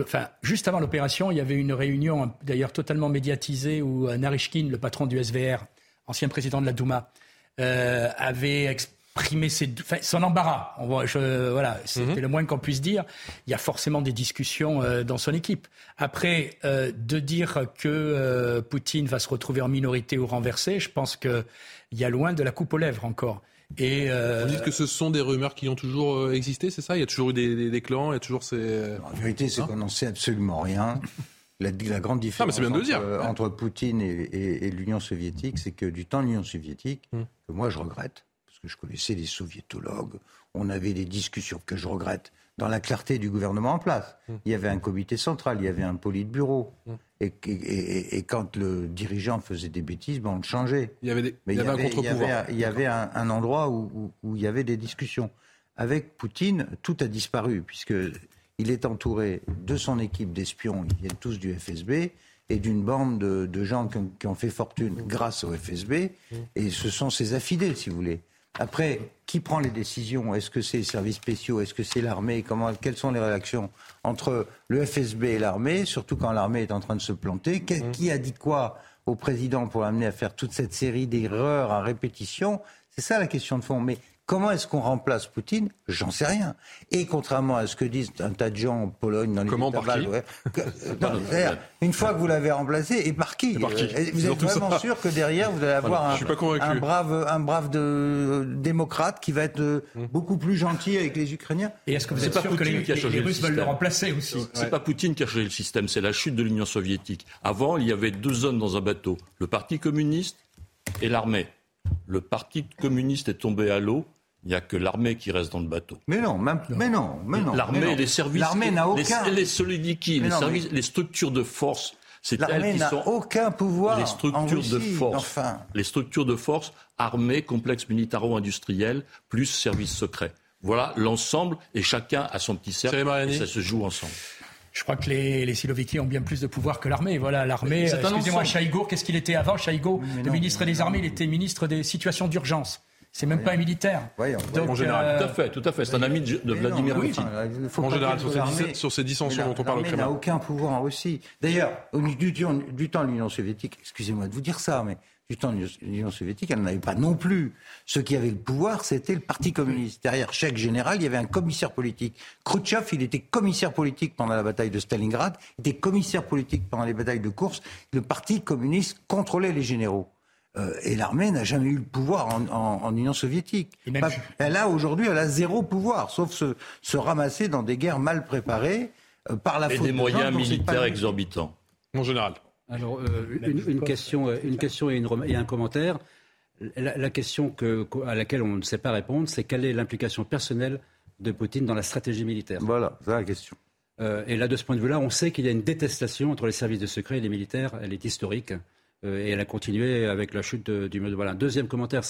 enfin, juste avant l'opération, il y avait une réunion, d'ailleurs totalement médiatisée, où Narishkin, le patron du SVR, ancien président de la Douma, euh, avait exprimé son embarras. voilà, c'était mhm. le moins qu'on puisse dire. Il y a forcément des discussions euh, dans son équipe. Après, euh, de dire que Poutine va se retrouver en minorité ou renversé, je pense qu'il y a loin de la coupe aux lèvres encore. Et euh, Vous dites que ce sont des rumeurs qui ont toujours euh, existé, c'est ça? Il y a toujours eu des, clans, il y a toujours ces... En vérité, c'est hein? qu'on n'en sait absolument rien. La, grande différence entre, Poutine et, l'Union soviétique, c'est que du temps de l'Union soviétique, hum. que moi je regrette, parce que je connaissais les soviétologues, on avait des discussions que je regrette dans la clarté du gouvernement en place. Hum. Il y avait un comité central, il y avait un politburo. Hum. Et, et, quand le dirigeant faisait des bêtises, ben on le changeait. Il y avait, Mais il y avait, un contre-pouvoir. Il y avait, un, endroit où, il y avait des discussions. Avec Poutine, tout a disparu, puisqu'il est entouré de son équipe d'espions, ils viennent tous du FSB, et d'une bande de, gens qui ont, fait fortune grâce au FSB, et ce sont ses affidés, si vous voulez. Après, qui prend les décisions? Est-ce que c'est les services spéciaux? Est-ce que c'est l'armée? Comment Quelles sont les réactions entre le FSB et l'armée Surtout quand l'armée est en train de se planter? Mmh. Qui a dit quoi au président pour l'amener à faire toute cette série d'erreurs à répétition? C'est ça la question de fond. Mais Comment est-ce qu'on remplace Poutine J'en sais rien. Et contrairement à ce que disent un tas de gens en Pologne, dans les Comment, par qui ouais, que- non, c'est-à-dire, une fois que vous l'avez remplacé, et par qui, par qui Euh, Vous êtes vraiment sûr que derrière vous allez avoir Voilà, un, brave, un brave de, démocrate qui va être euh, beaucoup plus gentil avec les Ukrainiens Et est-ce que vous êtes pas sûr que les, qui a les- changé les le Russes veulent le remplacer aussi C'est pas Poutine qui a changé le système, c'est la chute de l'Union soviétique. Avant, il y avait deux zones dans un bateau le Parti communiste et l'armée. Le Parti communiste est tombé à l'eau. Il n'y a que l'armée qui reste dans le bateau. Mais non, même- mais non, mais non. mais L'armée les services. L'armée n'a aucun. Les, les, non, services, les structures de force. C'est L'armée elles qui n'a sont aucun pouvoir les en structures de Russie, force. Enfin, Les structures de force armées, complexes militaro-industriels, plus services secrets. Voilà l'ensemble et chacun a son petit cercle et ça se joue ensemble. Je crois que les, les Siloviki ont bien plus de pouvoir que l'armée. Voilà, l'armée. Excusez-moi. Chaïgo, qu'est-ce qu'il était avant? Chaïgo, le ministre des Armées, il était ministre des situations d'urgence. C'est même pas un militaire. voyons. Donc, En général, euh, Tout à fait, tout à fait. C'est un ami de, non, Vladimir mais Poutine. enfin, il faut En général, sur ces, sur dissensions dont on parle au l'armée n'a Kremlin. aucun pouvoir en Russie. D'ailleurs, au- du, temps- du temps de l'Union soviétique, excusez-moi de vous dire ça, mais du temps de l'Union soviétique, elle n'en avait pas non plus. Ceux qui avaient le pouvoir, c'était le Parti communiste. Derrière chaque général, il y avait un commissaire politique. Khrouchtchev, il était commissaire politique pendant la bataille de Stalingrad, il était commissaire politique pendant les batailles de course. Le Parti communiste contrôlait les généraux. Euh, et l'armée n'a jamais eu le pouvoir en, en- en Union soviétique. Et même- Pas- elle a aujourd'hui, elle a zéro pouvoir, sauf se, se ramasser dans des guerres mal préparées euh, par la Et faute des de moyens militaires exorbitants. En général. Alors, euh, une, une question, une question et, une rem- et un commentaire. La, la question que- à laquelle on ne sait pas répondre, c'est quelle est l'implication personnelle de Poutine dans la stratégie militaire? Voilà, c'est la question. Euh, et là, de ce point de vue-là, on sait qu'il y a une détestation entre les services de secret et les militaires. Elle est historique. Euh, et elle a continué avec la chute du mur de. Deuxième commentaire,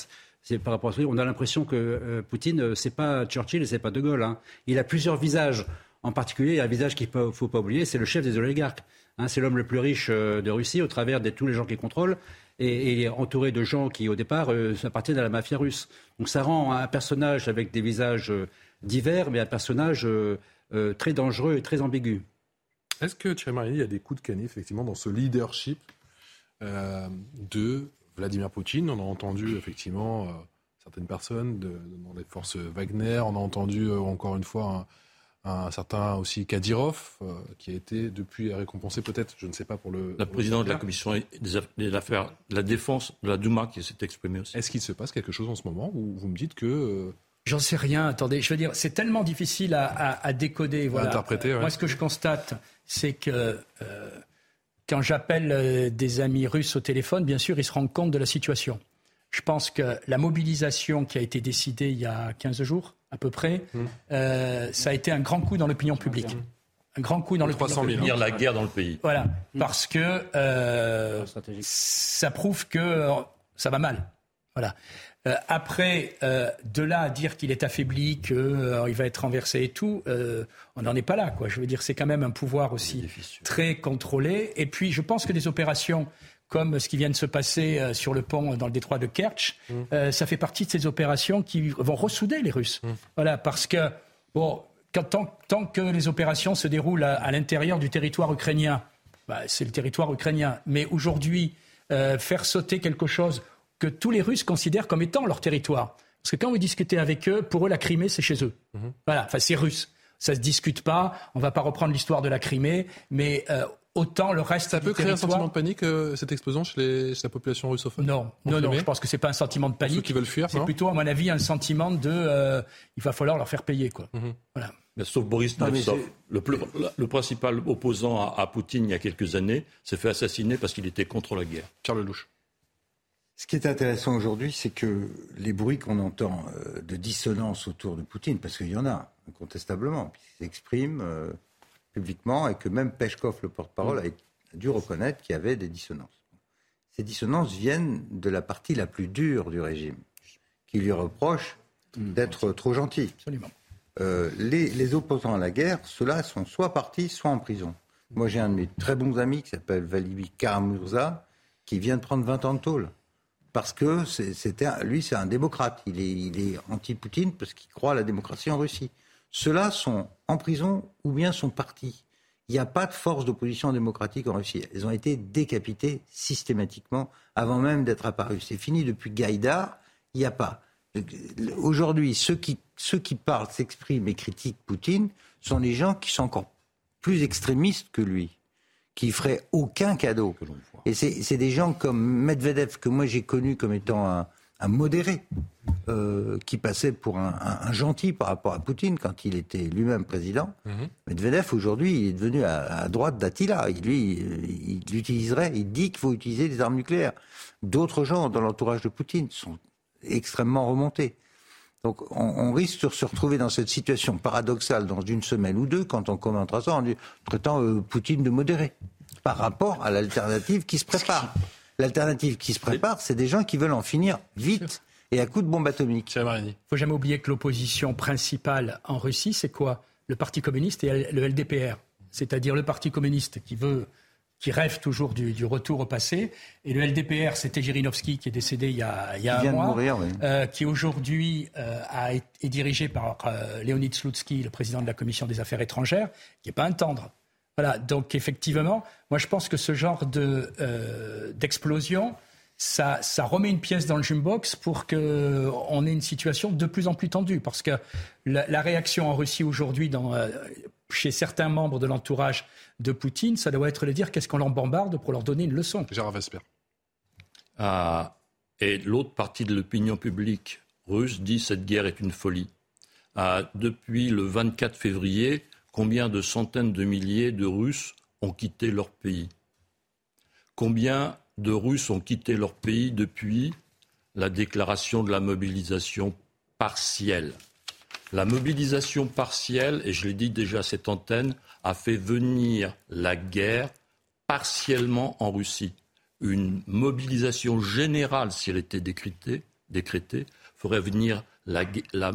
c'est- par rapport à ce on a l'impression que euh, Poutine, euh, c'est pas Churchill et c'est pas De Gaulle. hein. Il a plusieurs visages. En particulier, un visage qu'il ne faut pas oublier, c'est le chef des oligarques. Hein, c'est l'homme le plus riche euh, de Russie au travers de tous les gens qu'il contrôle. Et, il est entouré de gens qui, au départ, appartiennent à la mafia russe. Donc ça rend un personnage avec des visages divers, mais un personnage très dangereux et très ambigu. Est-ce que Thierry Mariani, il y a des coups de canif, effectivement, dans ce leadership euh, de Vladimir Poutine On a entendu, effectivement, euh, certaines personnes de- dans les forces Wagner. On a entendu, euh, encore une fois, un, un certain aussi Kadyrov, euh, qui a été depuis récompensé, peut-être, je ne sais pas, pour le. La présidente de la commission des aff- des affaires de la défense de la Douma qui s'est exprimée aussi. Est-ce qu'il se passe quelque chose en ce moment où vous me dites que. euh, J'en sais rien. Attendez, je veux dire, c'est tellement difficile à, à- à décoder. Voilà. interpréter, ouais. Moi, ce que je constate, c'est que euh, quand j'appelle euh, des amis russes au téléphone, bien sûr, ils se rendent compte de la situation. Je pense que la mobilisation qui a été décidée il y a 15 jours, à peu près, Mmh. euh, ça a été un grand coup dans l'opinion publique. Un grand coup dans l'opinion 300 000, publique. Finir la guerre dans le pays. Voilà, parce que euh, ça prouve que euh, ça va mal. Voilà. Euh, après, euh, de là à dire qu'il est affaibli, qu'il va être renversé et tout, euh, on n'en est pas là. Quoi. Je veux dire, c'est quand même un pouvoir aussi très contrôlé. Et puis, je pense que des opérations comme ce qui vient de se passer euh, sur le pont dans le détroit de Kerch, euh, ça fait partie de ces opérations qui vont ressouder les Russes. Voilà, parce que, bon, quand, tant, tant que les opérations se déroulent à, à l'intérieur du territoire ukrainien, bah, c'est le territoire ukrainien. Mais aujourd'hui, euh, faire sauter quelque chose que tous les Russes considèrent comme étant leur territoire. Parce que quand vous discutez avec eux, pour eux, la Crimée, c'est chez eux. Voilà, enfin, c'est russe. Ça se discute pas. On va pas reprendre l'histoire de la Crimée, mais euh, autant le reste Ça du peut créer un territoire- sentiment de panique, euh, cette explosion chez, les- chez la population russophone Non, non, non. Je pense que c'est pas un sentiment de Pour ceux panique. qui veulent fuir, C'est plutôt, à mon avis, un sentiment de euh, il va falloir leur faire payer, quoi. Mhm. Voilà. Mais sauf Boris Nemtsov, le, plus- le principal opposant à, à Poutine il y a quelques années, s'est fait assassiner parce qu'il était contre la guerre. Charles Lelouch. Ce qui est intéressant aujourd'hui, c'est que les bruits qu'on entend euh, de dissonance autour de Poutine, parce qu'il y en a, incontestablement, puis il s'exprime euh, publiquement et que même Peshkov, le porte-parole, a, a dû reconnaître qu'il y avait des dissonances. Ces dissonances viennent de la partie la plus dure du régime, qui lui reproche d'être trop gentil. Absolument. Euh, les, les opposants à la guerre, ceux-là sont soit partis, soit en prison. Moi, j'ai un de mes très bons amis qui s'appelle Valibi Karamurza, qui vient de prendre 20 ans de tôle. Parce que lui, c'est un démocrate. Il est, il est anti-Poutine parce qu'il croit à la démocratie en Russie. Ceux-là sont en prison ou bien sont partis. Il n'y a pas de force d'opposition démocratique en Russie. Elles ont été décapitées systématiquement avant même d'être apparues. C'est fini depuis Gaïdar. Il n'y a pas. Aujourd'hui, ceux qui, ceux qui parlent, s'expriment et critiquent Poutine sont les gens qui sont encore plus extrémistes que lui, qui feraient aucun cadeau. Et c'est des gens comme Medvedev, que moi j'ai connu comme étant un, un modéré, euh, qui passait pour un, un, gentil par rapport à Poutine quand il était lui-même président. Mhm. Medvedev, aujourd'hui, il est devenu à, droite d'Attila. Lui, il, il utiliserait, il dit qu'il faut utiliser des armes nucléaires. D'autres gens dans l'entourage de Poutine sont extrêmement remontés. Donc on, on, risque de se retrouver dans cette situation paradoxale dans une semaine ou deux, quand on commentera ça, en traitant euh, Poutine de modéré, par rapport à l'alternative qui se prépare. L'alternative qui se prépare, c'est des gens qui veulent en finir vite et à coup de bombe atomique. Il ne faut jamais oublier que l'opposition principale en Russie, c'est quoi? Le Parti communiste et le LDPR. C'est-à-dire le Parti communiste qui veut qui rêve toujours du, retour au passé. Et le LDPR, c'était Jirinovski qui est décédé il y a, il y a un mois, euh, qui aujourd'hui euh, est dirigé par euh, Leonid Slutsky, le président de la Commission des Affaires étrangères, qui n'est pas un tendre. Voilà, donc effectivement, moi je pense que ce genre de, euh, d'explosion, ça, ça, remet une pièce dans le jumbox pour qu'on ait une situation de plus en plus tendue. Parce que la, réaction en Russie aujourd'hui, chez certains membres de l'entourage de Poutine, ça doit être de dire qu'est-ce qu'on leur bombarde pour leur donner une leçon. Gérard Vesper. Ah, et l'autre partie de l'opinion publique russe dit cette guerre est une folie. Ah, depuis le 24 février, Combien de centaines de milliers de Russes ont quitté leur pays? Combien de Russes ont quitté leur pays depuis la déclaration de la mobilisation partielle? La mobilisation partielle, et je l'ai dit déjà à cette antenne, a fait venir la guerre partiellement en Russie. Une mobilisation générale, si elle était décrétée, ferait venir la, la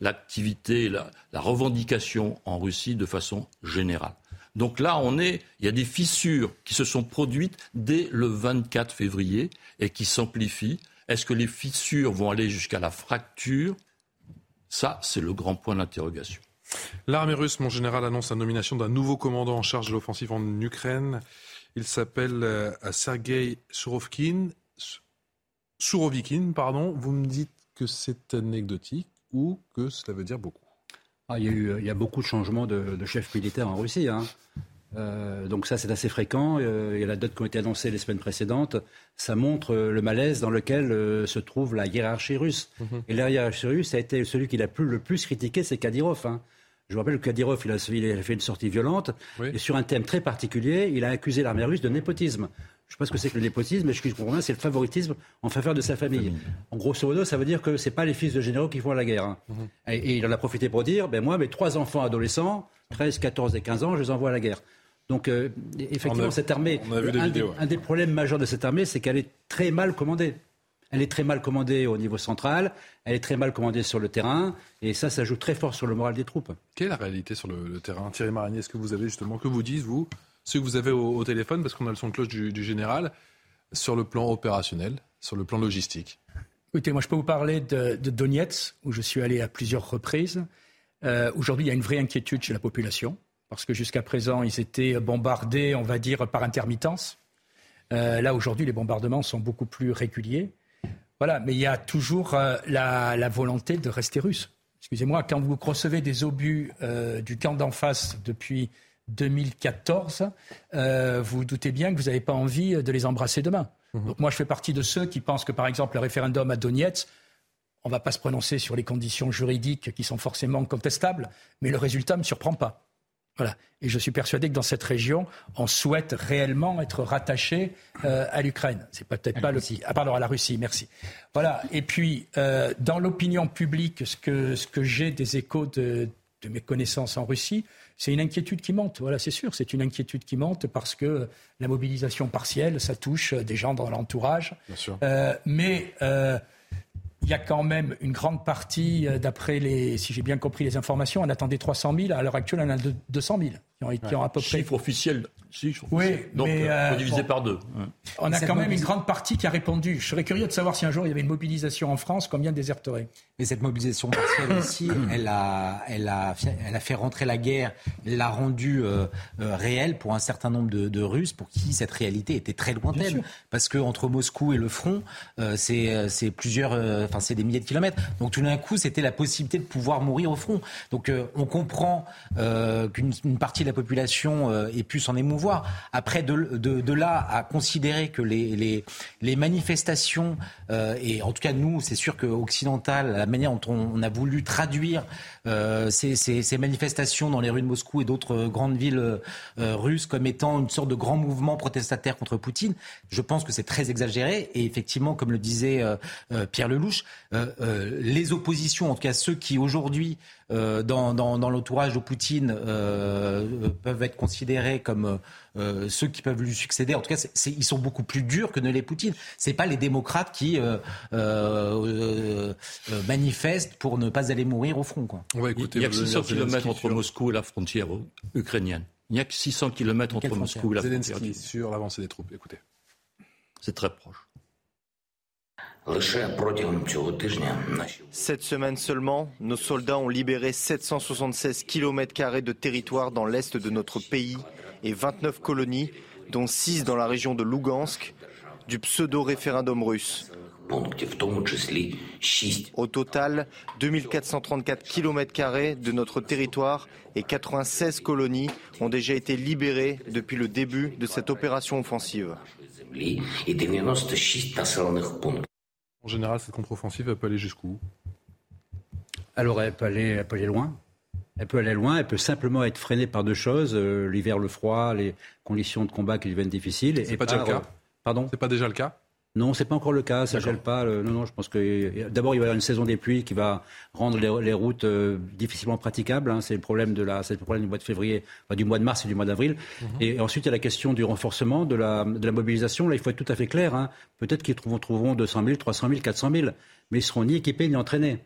l'activité, la, la, revendication en Russie de façon générale. Donc là, on est, il y a des fissures qui se sont produites dès le 24 février et qui s'amplifient. Est-ce que les fissures vont aller jusqu'à la fracture? Ça, c'est le grand point d'interrogation. L'armée russe, mon général, annonce la nomination d'un nouveau commandant en charge de l'offensive en Ukraine. Il s'appelle euh, Sergei Surovkin. Surovikin, pardon. Vous me dites que c'est anecdotique ou que cela veut dire beaucoup ah, il, y a beaucoup de changements de, chefs militaires en Russie. Hein. Euh, donc ça, c'est assez fréquent. Euh, il y a la date qui ont été annoncées les semaines précédentes. Ça montre euh, le malaise dans lequel se trouve la hiérarchie russe. Mhm. Et la hiérarchie russe a été celui qui l'a le plus critiqué, c'est Kadyrov. Hein. Je vous rappelle que Kadyrov, il a, fait une sortie violente. Et sur un thème très particulier, il a accusé l'armée russe de népotisme. Je ne sais pas ce que c'est que le népotisme, mais ce que je comprends bien, c'est le favoritisme en faveur de sa famille. En grosso modo, ça veut dire que ce n'est pas les fils de généraux qui font la guerre. Hein. Mhm. et, il en a profité pour dire, ben moi, mes trois enfants adolescents, 13, 14 et 15 ans, je les envoie à la guerre. Donc, euh, effectivement, cette armée, un, des, problèmes majeurs de cette armée, c'est qu'elle est très mal commandée. Elle est très mal commandée au niveau central, elle est très mal commandée sur le terrain, et ça, ça joue très fort sur le moral des troupes. Quelle est la réalité sur le, terrain? Thierry Marigny, est-ce que vous avez justement, que vous dites, vous, ceux que vous avez au, téléphone, parce qu'on a le son de cloche du, général, sur le plan opérationnel, sur le plan logistique? Écoutez, moi je peux vous parler de, Donetsk, où je suis allé à plusieurs reprises. Euh, aujourd'hui, il y a une vraie inquiétude chez la population, parce que jusqu'à présent, ils étaient bombardés, on va dire, par intermittence. Euh, là, aujourd'hui, les bombardements sont beaucoup plus réguliers. Voilà, mais il y a toujours euh, la, volonté de rester russe. Excusez-moi, quand vous recevez des obus du camp d'en face depuis 2014, euh, vous vous doutez bien que vous n'avez pas envie de les embrasser demain. Mhm. Donc moi, je fais partie de ceux qui pensent que, par exemple, le référendum à Donetsk, on ne va pas se prononcer sur les conditions juridiques qui sont forcément contestables, mais le résultat ne me surprend pas. Voilà. Et je suis persuadé que dans cette région, on souhaite réellement être rattaché euh, à l'Ukraine. C'est peut-être pas le ah, pardon à la Russie. Merci. Voilà. Et puis euh, dans l'opinion publique, ce que ce que j'ai des échos de, de mes connaissances en Russie, c'est une inquiétude qui monte. Voilà, c'est sûr, c'est une inquiétude qui monte parce que la mobilisation partielle, ça touche des gens dans l'entourage. Euh, mais euh, il y a quand même une grande partie, euh, d'après les, si j'ai bien compris les informations, on attendait 300 000. À l'heure actuelle, on a 200 000 qui ont, à peu près. Chiffre officiel oui, donc mais, euh, divisé par deux. On a quand même une grande partie qui a répondu. Je serais curieux de savoir si un jour il y avait une mobilisation en France, combien déserteraient Mais cette mobilisation partielle aussi, elle a, elle, a, elle a fait rentrer la guerre, l'a rendue euh, euh, réelle pour un certain nombre de, de, Russes pour qui cette réalité était très lointaine. Parce que entre Moscou et le front, euh, c'est plusieurs, enfin c'est des milliers de kilomètres. Donc tout d'un coup, c'était la possibilité de pouvoir mourir au front. Donc on comprend qu'une partie de la population ait pu s'en émouvoir. Après, de, là à considérer que les, les, manifestations, euh, et en tout cas nous, c'est sûr qu'occidental, la manière dont on, a voulu traduire euh, ces, manifestations dans les rues de Moscou et d'autres grandes villes euh, russes comme étant une sorte de grand mouvement protestataire contre Poutine, je pense que c'est très exagéré. Et effectivement, comme le disait Pierre Lelouch, les oppositions, en tout cas ceux qui aujourd'hui dans, dans l'entourage de Poutine peuvent être considérés comme euh, ceux qui peuvent lui succéder, en tout cas, ils sont beaucoup plus durs que ne les Poutine. C'est pas les démocrates qui euh, euh, manifestent pour ne pas aller mourir au front. Quoi. Il n'y a que 600 km entre Moscou et la frontière ukrainienne. Il n'y a que 600 km entre Moscou et la frontière. sur l'avancée des troupes. Écoutez. C'est très proche. Cette semaine seulement, nos soldats ont libéré 776 km de territoire dans l'est de notre pays et 29 colonies, dont 6 dans la région de Lugansk, du pseudo-référendum russe. Au total, 2434 km de notre territoire et 96 colonies ont déjà été libérées depuis le début de cette opération offensive. En général, cette contre-offensive, elle peut aller jusqu'où? Alors, elle peut aller, elle peut aller loin. Elle peut aller loin, elle peut simplement être freinée par deux choses, euh, l'hiver, le froid, les conditions de combat qui deviennent difficiles. C'est pas déjà le cas? Pardon? C'est pas déjà le cas? Non, c'est pas encore le cas, ça gèle pas. non, non, je pense que d'abord il va y avoir une saison des pluies qui va rendre les, routes euh, difficilement praticables. Hein. c'est le problème de la, c'est le problème du mois de février, du mois de mars et du mois d'avril. Mhm. Et ensuite il y a la question du renforcement, de la, de la mobilisation. Là, il faut être tout à fait clair. Hein. Peut-être qu'ils trouveront, trouveront 200 000, 300 000, 400 000, mais ils seront ni équipés ni entraînés.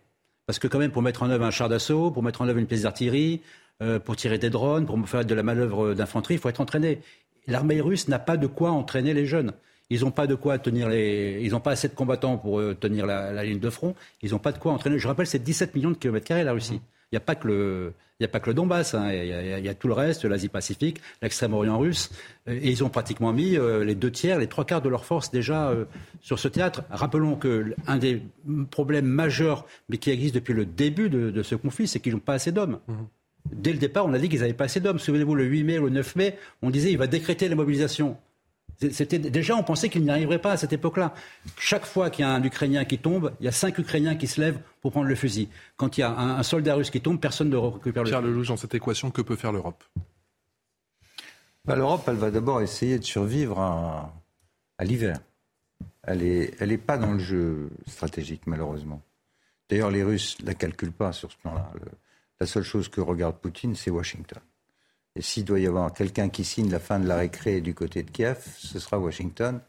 Parce que quand même, pour mettre en œuvre un char d'assaut, pour mettre en œuvre une pièce d'artillerie, euh, pour tirer des drones, pour faire de la manœuvre d'infanterie, il faut être entraîné. L'armée russe n'a pas de quoi entraîner les jeunes. Ils n'ont pas de quoi tenir les. Ils n'ont pas assez de combattants pour euh, tenir la, ligne de front. Ils n'ont pas de quoi entraîner. Je rappelle, c'est 17 millions de kilomètres carrés la Russie. Il n'y a pas que le. Il n'y a pas que le Donbass, hein. il, y a, tout le reste, l'Asie-Pacifique, l'extrême-orient russe. Euh, et ils ont pratiquement mis les deux tiers, les trois quarts de leurs forces déjà sur ce théâtre. Rappelons que un des problèmes majeurs, mais qui existe depuis le début de, ce conflit, c'est qu'ils n'ont pas assez d'hommes. Mmh. Dès le départ, on a dit qu'ils n'avaient pas assez d'hommes. Souvenez-vous, le 8 mai, le 9 mai, on disait qu'il va décréter la mobilisation. C'était déjà, on pensait qu'il n'y arriverait pas à cette époque-là. Chaque fois qu'il y a un Ukrainien qui tombe, il y a cinq Ukrainiens qui se lèvent pour prendre le fusil. Quand il y a un, soldat russe qui tombe, personne ne récupère le Pierre fusil. Lelouch, dans cette équation, que peut faire l'Europe? Bah, L'Europe, elle va d'abord essayer de survivre à, l'hiver. Elle n'est elle est pas dans le jeu stratégique, malheureusement. D'ailleurs, les Russes ne la calculent pas sur ce plan-là. La seule chose que regarde Poutine, c'est Washington. S'il doit y avoir quelqu'un qui signe la fin de la récré du côté de Kiev, ce sera Washington.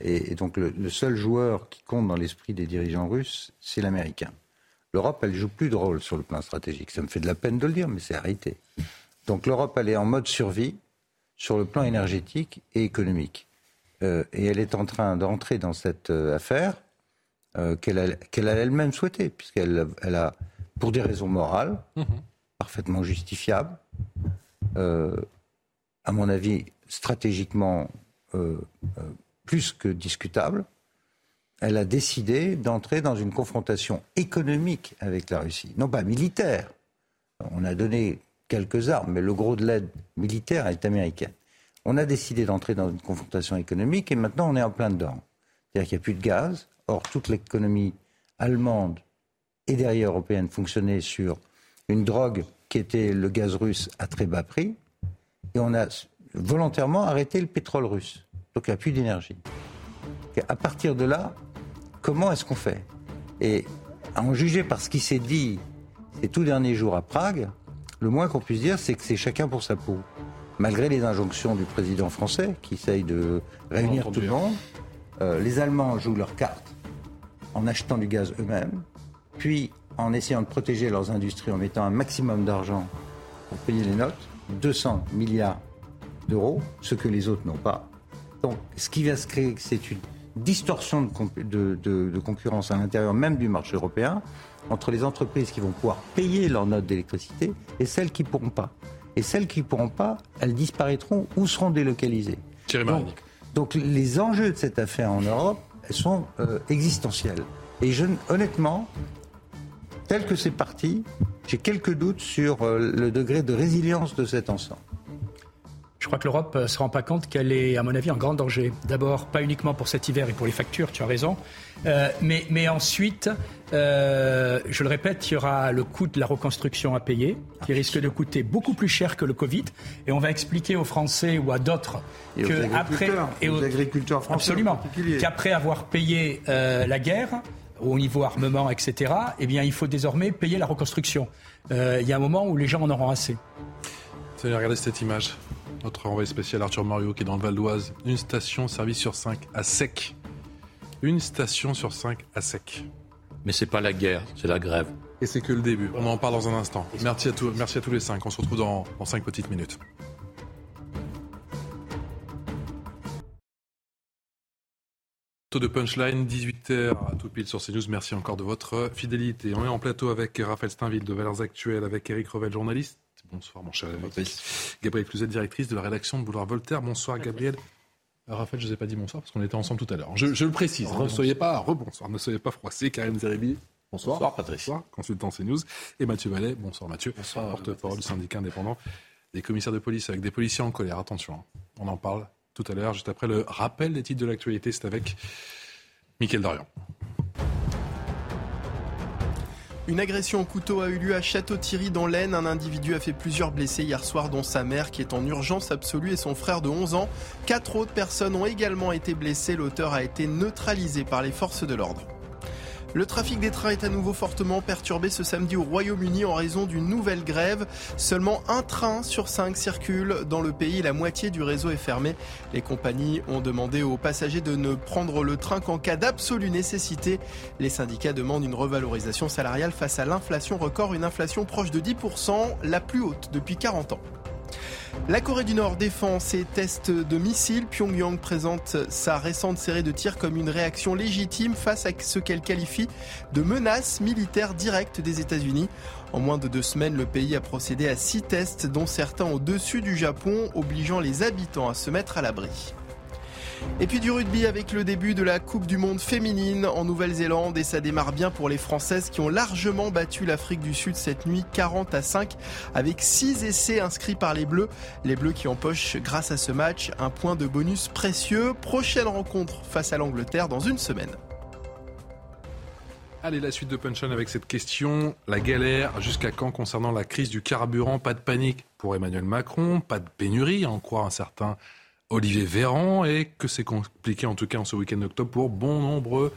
Et, donc le, seul joueur qui compte dans l'esprit des dirigeants russes, c'est l'Américain. L'Europe, elle joue plus de rôle sur le plan stratégique. Ça me fait de la peine de le dire, mais c'est arrêté. Donc l'Europe, elle est en mode survie sur le plan énergétique et économique. Euh, et elle est en train d'entrer dans cette euh, affaire euh, qu'elle a, elle-même souhaité, puisqu'elle elle a, pour des raisons morales, mmh parfaitement justifiables, à mon avis, stratégiquement euh, euh, plus que discutable. Elle a décidé d'entrer dans une confrontation économique avec la Russie, non pas militaire. On a donné quelques armes, mais le gros de l'aide militaire est américaine. On a décidé d'entrer dans une confrontation économique et maintenant on est en plein dedans. C'est-à-dire qu'il n'y a plus de gaz. Or, toute l'économie allemande et derrière européenne fonctionnait sur une drogue qui était le gaz russe à très bas prix, et on a volontairement arrêté le pétrole russe. Donc il n'y a plus d'énergie. À partir de là, comment est-ce qu'on fait? Et à en juger par ce qui s'est dit ces tout derniers jours à Prague, le moins qu'on puisse dire, c'est que c'est chacun pour sa peau. Malgré les injonctions du président français qui essaye de réunir tout le monde, euh, les Allemands jouent leur carte en achetant du gaz eux-mêmes, puis en essayant de protéger leurs industries en mettant un maximum d'argent pour payer les notes. 200 milliards d'euros, ce que les autres n'ont pas. Donc, ce qui va se créer, c'est une distorsion de, concurrence à l'intérieur même du marché européen entre les entreprises qui vont pouvoir payer leur note d'électricité et celles qui ne pourront pas. Et celles qui ne pourront pas, elles disparaîtront ou seront délocalisées. Donc, donc, les enjeux de cette affaire en Europe sont euh, existentiels. Et je, honnêtement, tel que c'est parti, j'ai quelques doutes sur euh, le degré de résilience de cet ensemble. Je crois que l'Europe ne se rend pas compte qu'elle est, à mon avis, en grand danger. D'abord, pas uniquement pour cet hiver et pour les factures, tu as raison, euh, mais, mais, ensuite, euh, je le répète, il y aura le coût de la reconstruction à payer, qui risque de coûter beaucoup plus cher que le Covid. Et on va expliquer aux Français ou à d'autres que après et aux, agriculteurs français absolument qu'après avoir payé euh, la guerre au niveau armement, etc., eh bien, il faut désormais payer la reconstruction. il y a un moment où les gens en auront assez. Vous allez regarder cette image. Notre envoyé spécial Arthur Mario qui est dans le Val d'Oise. Une station service sur cinq à sec. Une station sur cinq à sec. Mais c'est pas la guerre, c'est la grève. Et c'est que le début. On en parle dans un instant. Merci à, tous, merci à tous les cinq. On se retrouve dans, dans cinq petites minutes. De punchline, 18h à tout pile sur CNews. Merci encore de votre fidélité. On est en plateau avec Raphaël Steinville de Valeurs Actuelles, avec Eric Revel, journaliste, Bonsoir, mon cher Gabriel Cluzet, directrice de la rédaction de Boulevard Voltaire. Bonsoir, Gabriel. Raphaël, je ne vous ai pas dit bonsoir parce qu'on était ensemble tout à l'heure. Je, le précise, ne soyez pas rebonsoir, ne soyez pas froissés. Karim Zeribi, bonsoir. Bonsoir, Patrice. Bonsoir, consultant CNews. Et Mathieu Vallet, bonsoir Mathieu, porte-parole du syndicat indépendant des commissaires de police avec des policiers en colère. Attention, hein. on en parle tout à l'heure, juste après le rappel des titres de l'actualité. C'est avec Mickaël Dorian. Une agression au couteau a eu lieu à Château-Thierry dans l'Aisne. Un individu a fait plusieurs blessés hier soir, dont sa mère qui est en urgence absolue et son frère de 11 ans. Quatre autres personnes ont également été blessées. L'auteur a été neutralisé par les forces de l'ordre. Le trafic des trains est à nouveau fortement perturbé ce samedi au Royaume-Uni en raison d'une nouvelle grève. Seulement un train sur cinq circule dans le pays. La moitié du réseau est fermé. Les compagnies ont demandé aux passagers de ne prendre le train qu'en cas d'absolue nécessité. Les syndicats demandent une revalorisation salariale face à l'inflation record, une inflation proche de 10%, la plus haute depuis 40 ans. La Corée du Nord défend ses tests de missiles. Pyongyang présente sa récente série de tirs comme une réaction légitime face à ce qu'elle qualifie de menace militaire directe des États-Unis. En moins de deux semaines, le pays a procédé à six tests, dont certains au-dessus du Japon, obligeant les habitants à se mettre à l'abri. Et puis du rugby avec le début de la Coupe du Monde féminine en Nouvelle-Zélande et ça démarre bien pour les Françaises qui ont largement battu l'Afrique du Sud cette nuit 40 à 5 avec 6 essais inscrits par les Bleus. Les Bleus qui empochent grâce à ce match un point de bonus précieux. Prochaine rencontre face à l'Angleterre dans une semaine. Allez, la suite de Punchline avec cette question. La galère, jusqu'à quand concernant la crise du carburant? Pas de panique pour Emmanuel Macron, pas de pénurie, en croire un certain Olivier Véran et que c'est compliqué en tout cas en ce week-end d'octobre pour bon nombre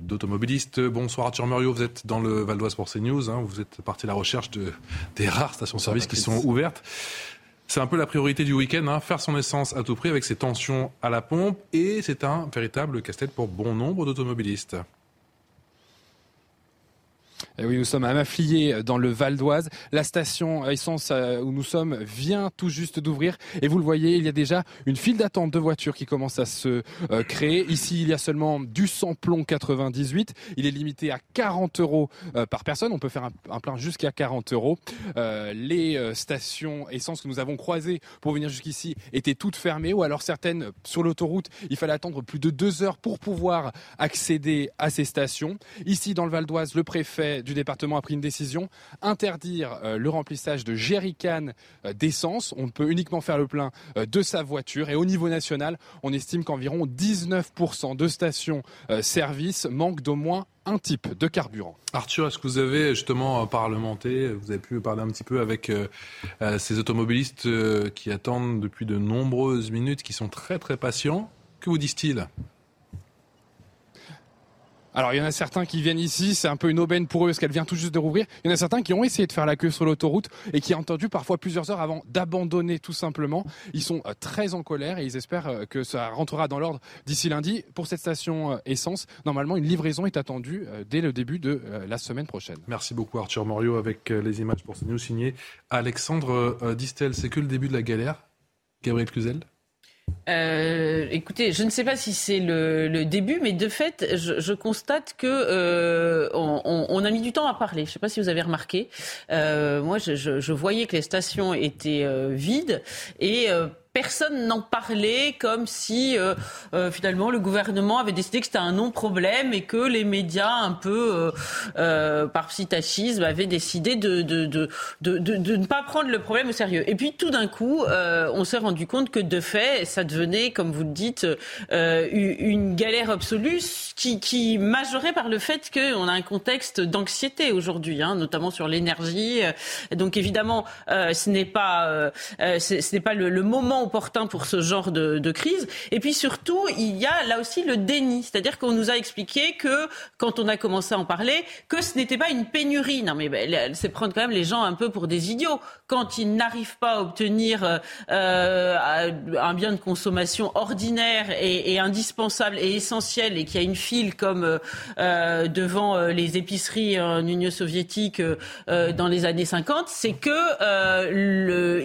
d'automobilistes. Bonsoir Arthur Muriot, vous êtes dans le Val d'Oise pour CNews, hein, vous êtes parti à la recherche de, des rares stations-service qui sont ouvertes. C'est un peu la priorité du week-end, hein, faire son essence à tout prix avec ses tensions à la pompe et c'est un véritable casse-tête pour bon nombre d'automobilistes. Eh oui, nous sommes à Mafflier dans le Val d'Oise. La station essence euh, où nous sommes vient tout juste d'ouvrir et vous le voyez, il y a déjà une file d'attente de voitures qui commence à se euh, créer. Ici, il y a seulement du samplon 98. Il est limité à 40 euros euh, par personne. On peut faire un, plein jusqu'à 40 euros. les stations essence que nous avons croisées pour venir jusqu'ici étaient toutes fermées ou alors certaines sur l'autoroute, il fallait attendre plus de deux heures pour pouvoir accéder à ces stations. Ici, dans le Val d'Oise, le préfet du département a pris une décision, interdire euh, le remplissage de jerrycans euh, d'essence. On peut uniquement faire le plein euh, de sa voiture. Et au niveau national, on estime qu'environ 19% de stations-service manquent d'au moins un type de carburant. Arthur, est-ce que vous avez justement parlementé, vous avez pu parler un petit peu avec ces automobilistes qui attendent depuis de nombreuses minutes, qui sont très très patients? Que vous disent-ils? Alors il y en a certains qui viennent ici, c'est un peu une aubaine pour eux parce qu'elle vient tout juste de rouvrir. Il y en a certains qui ont essayé de faire la queue sur l'autoroute et qui ont entendu parfois plusieurs heures avant d'abandonner tout simplement. Ils sont euh, très en colère et ils espèrent euh, que ça rentrera dans l'ordre d'ici lundi. Pour cette station euh, essence, normalement une livraison est attendue dès le début de la semaine prochaine. Merci beaucoup Arthur Morio avec les images pour ce news signé Alexandre Distel. C'est que le début de la galère Gabriel Cluzel euh, écoutez, je ne sais pas si c'est le, début, mais de fait, je, constate que euh, on, a mis du temps à parler. Je ne sais pas si vous avez remarqué. Euh, moi, je, je, voyais que les stations étaient vides et personne n'en parlait comme si euh, euh, finalement le gouvernement avait décidé que c'était un non-problème et que les médias, un peu euh, par psittachisme, avaient décidé de de, de, de, ne pas prendre le problème au sérieux. Et puis tout d'un coup, on s'est rendu compte que de fait, ça devenait, comme vous le dites, une galère absolue qui, qui majorait par le fait qu'on a un contexte d'anxiété aujourd'hui, hein, notamment sur l'énergie. Donc évidemment, ce n'est pas, ce pas le moment opportun pour ce genre de, crise. Et puis surtout, il y a là aussi le déni. C'est-à-dire qu'on nous a expliqué que, quand on a commencé à en parler, que ce n'était pas une pénurie. Non, mais c'est prendre quand même les gens un peu pour des idiots. Quand ils n'arrivent pas à obtenir euh, euh un bien de consommation ordinaire et, indispensable et essentiel et qu'il y a une file comme euh, devant les épiceries en Union soviétique dans les années 50, c'est que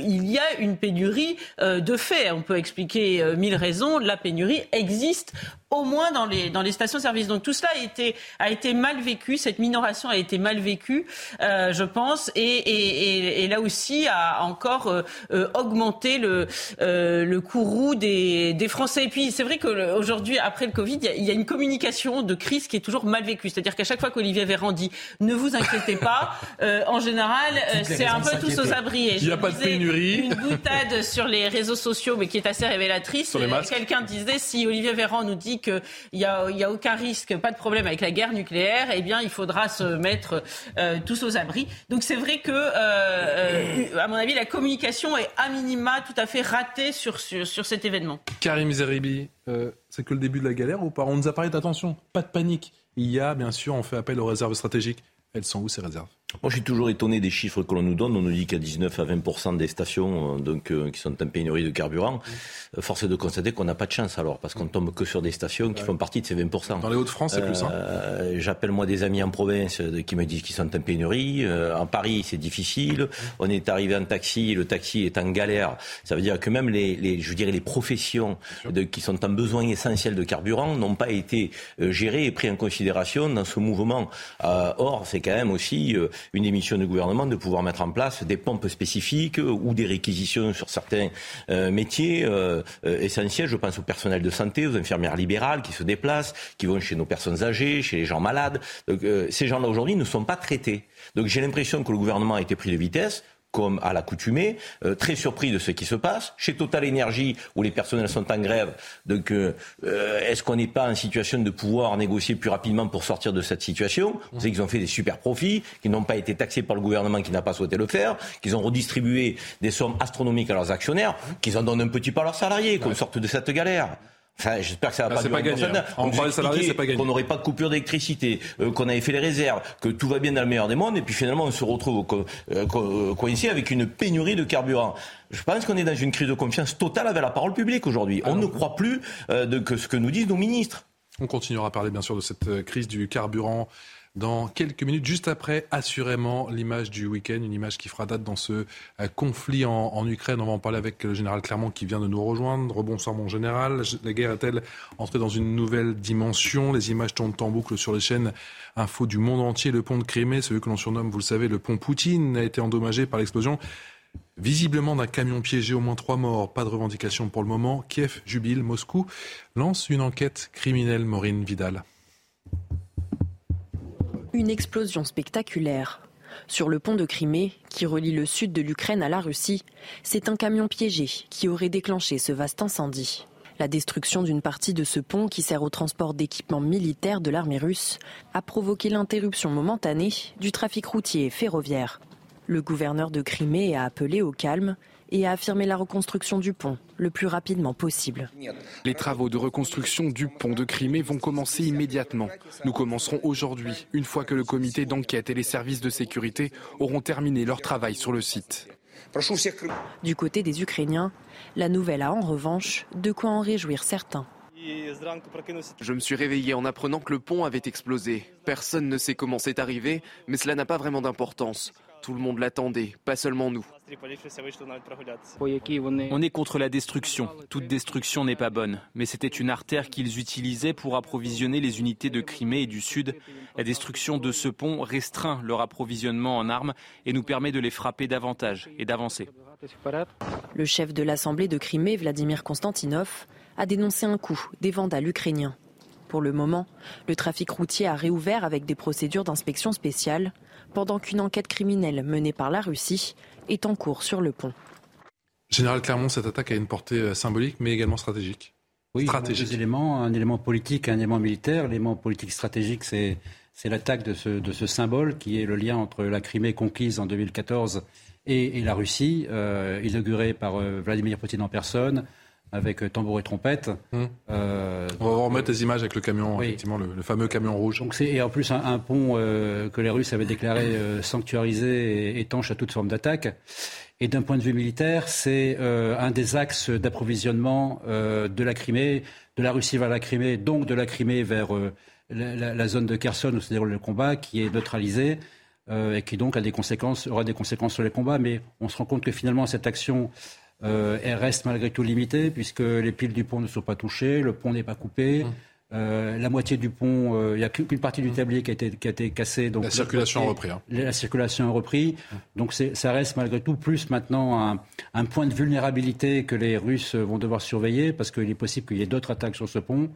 il y a une pénurie de fait. On peut expliquer euh, mille raisons. La pénurie existe au moins dans les, dans les stations-service. Donc tout cela a été, a été mal vécu, cette minoration a été mal vécue, euh, je pense, et, et, et, là aussi a encore euh, euh augmenté le, euh, le courroux des, des Français. Et puis c'est vrai qu'aujourd'hui, après le Covid, il y, y, a, une communication de crise qui est toujours mal vécue. C'est-à-dire qu'à chaque fois qu'Olivier Véran dit « ne vous inquiétez pas euh, en général, c'est un peu tous aux abris. il n'y a pas de pénurie. Une boutade sur les réseaux sociaux, mais qui est assez révélatrice. Quelqu'un disait si Olivier Véran nous dit qu'il n'y a, a aucun risque, pas de problème avec la guerre nucléaire, eh bien, il faudra se mettre euh, tous aux abris. Donc c'est vrai que, euh, euh, à mon avis, la communication est à minima tout à fait ratée sur, sur, cet événement. Karim Zeribi, c'est que le début de la galère ou pas? On nous a parlé d'attention, pas de panique. Il y a, bien sûr, on fait appel aux réserves stratégiques. Elles sont où ces réserves? Moi, je suis toujours étonné des chiffres que l'on nous donne. On nous dit qu'il y a 19 à 20% des stations euh, donc, euh, qui sont en pénurie de carburant. Euh, force est de constater qu'on n'a pas de chance alors, parce qu'on tombe que sur des stations qui font partie de ces 20% Dans les Hauts-de-France, c'est plus. Hein. J'appelle moi des amis en province qui me disent qu'ils sont en pénurie. en Paris, c'est difficile. On est arrivé en taxi, le taxi est en galère. Ça veut dire que même les, les je dirais les professions de, qui sont en besoin essentiel de carburant n'ont pas été gérées et prises en considération dans ce mouvement. or, c'est quand même aussi une émission du gouvernement de pouvoir mettre en place des pompes spécifiques ou des réquisitions sur certains euh, métiers euh, euh, essentiels. Je pense au personnel de santé, aux infirmières libérales qui se déplacent, qui vont chez nos personnes âgées, chez les gens malades. Donc, ces gens-là aujourd'hui ne sont pas traités. Donc j'ai l'impression que le gouvernement a été pris de vitesse comme à l'accoutumée, euh, très surpris de ce qui se passe. Chez Total Énergie, où les personnels sont en grève, donc euh, euh, est-ce qu'on n'est pas en situation de pouvoir négocier plus rapidement pour sortir de cette situation Vous savez qu'ils ont fait des super profits, qu'ils n'ont pas été taxés par le gouvernement qui n'a pas souhaité le faire, qu'ils ont redistribué des sommes astronomiques à leurs actionnaires, qu'ils en donnent un petit peu à leurs salariés, qu'on sorte de cette galère. Enfin, j'espère que ça va pas, pas gagner. Hein. On parle salariés, c'est pas gagné. Qu'on n'aurait pas de coupure d'électricité, euh, qu'on avait fait les réserves, que tout va bien dans le meilleur des mondes, et puis finalement on se retrouve euh, euh, coincé avec une pénurie de carburant. Je pense qu'on est dans une crise de confiance totale avec la parole publique aujourd'hui. On ne croit plus de que ce que nous disent nos ministres. On continuera à parler bien sûr de cette crise du carburant dans quelques minutes, juste après, assurément, l'image du week-end, une image qui fera date dans ce euh, conflit en, Ukraine. On va en parler avec le général Clermont qui vient de nous rejoindre. Bonsoir mon général. La guerre est-elle entrée dans une nouvelle dimension? Les images tournent en boucle sur les chaînes info du monde entier. Le pont de Crimée, celui que l'on surnomme, vous le savez, le pont Poutine, a été endommagé par l'explosion visiblement d'un camion piégé, au moins trois morts, pas de revendication pour le moment. Kiev jubile, Moscou lance une enquête criminelle, Maureen Vidal. Une explosion spectaculaire. Sur le pont de Crimée, qui relie le sud de l'Ukraine à la Russie, c'est un camion piégé qui aurait déclenché ce vaste incendie. La destruction d'une partie de ce pont qui sert au transport d'équipements militaires de l'armée russe a provoqué l'interruption momentanée du trafic routier et ferroviaire. Le gouverneur de Crimée a appelé au calme et a affirmé la reconstruction du pont le plus rapidement possible. Les travaux de reconstruction du pont de Crimée vont commencer immédiatement. Nous commencerons aujourd'hui, une fois que le comité d'enquête et les services de sécurité auront terminé leur travail sur le site. Du côté des Ukrainiens, la nouvelle a en revanche de quoi en réjouir certains. Je me suis réveillé en apprenant que le pont avait explosé. Personne ne sait comment c'est arrivé, mais cela n'a pas vraiment d'importance. Tout le monde l'attendait, pas seulement nous. On est contre la destruction. Toute destruction n'est pas bonne. Mais c'était une artère qu'ils utilisaient pour approvisionner les unités de Crimée et du Sud. La destruction de ce pont restreint leur approvisionnement en armes et nous permet de les frapper davantage et d'avancer. Le chef de l'Assemblée de Crimée, Vladimir Konstantinov, a dénoncé un coup des vandales ukrainiens. Pour le moment, le trafic routier a réouvert avec des procédures d'inspection spéciale, pendant qu'une enquête criminelle menée par la Russie est en cours sur le pont. Général Clermont, cette attaque a une portée euh, symbolique, mais également stratégique. Oui, stratégique. deux éléments, un élément politique, un élément militaire. L'élément politique stratégique, c'est l'attaque de ce, de ce, symbole qui est le lien entre la Crimée conquise en 2014 et, et la Russie, euh, inaugurée par euh, Vladimir Poutine en personne, avec euh, tambour et trompette. Hum. Euh, On va remettre les images avec le camion, effectivement, le, fameux camion rouge. Donc c'est et en plus un, pont euh, que les Russes avaient déclaré sanctuarisé et étanche à toute forme d'attaque. Et d'un point de vue militaire, c'est un des axes d'approvisionnement de la Crimée, de la Russie vers la Crimée, donc de la Crimée vers la, la, zone de Kherson où se déroule le combat, qui est neutralisée. et qui donc a des conséquences, aura des conséquences sur les combats. Mais on se rend compte que finalement cette action euh, elle reste malgré tout limitée puisque les piles du pont ne sont pas touchées, le pont n'est pas coupé. Hum. Euh, la moitié du pont, euh, il n'y a qu'une partie du hum. tablier qui a été, qui a été cassée. Donc la circulation a repris. Hein. La circulation a repris. Donc ça reste malgré tout plus maintenant un, un, point de vulnérabilité que les Russes vont devoir surveiller parce qu'il est possible qu'il y ait d'autres attaques sur ce pont.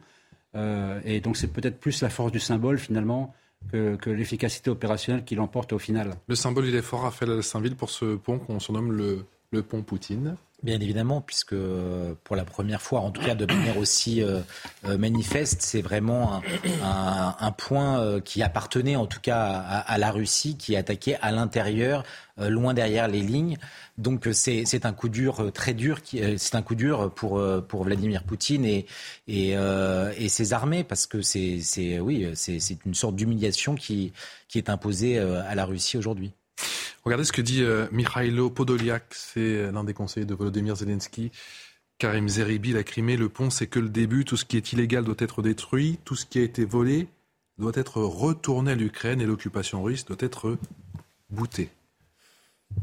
Euh, et donc c'est peut-être plus la force du symbole finalement que, que l'efficacité opérationnelle qui l'emporte au final. Le symbole, il est fort, Raphaël Saint-Ville, pour ce pont qu'on surnomme le, le pont Poutine. Bien évidemment, puisque euh, pour la première fois, en tout cas de manière aussi euh, euh, manifeste, c'est vraiment un, point qui appartenait en tout cas à, la Russie, qui attaquait à l'intérieur, loin derrière les lignes. Donc c'est un coup dur, très dur, c'est un coup dur pour, pour Vladimir Poutine et, et, et ses armées, parce que c'est oui, c'est une sorte d'humiliation qui, qui est imposée à la Russie aujourd'hui. Regardez ce que dit euh, Mikhailo Podoliak, c'est euh, l'un des conseillers de Volodymyr Zelensky. Karim Zeribi, la Crimée, le pont, c'est que le début. Tout ce qui est illégal doit être détruit. Tout ce qui a été volé doit être retourné à l'Ukraine et l'occupation russe doit être boutée.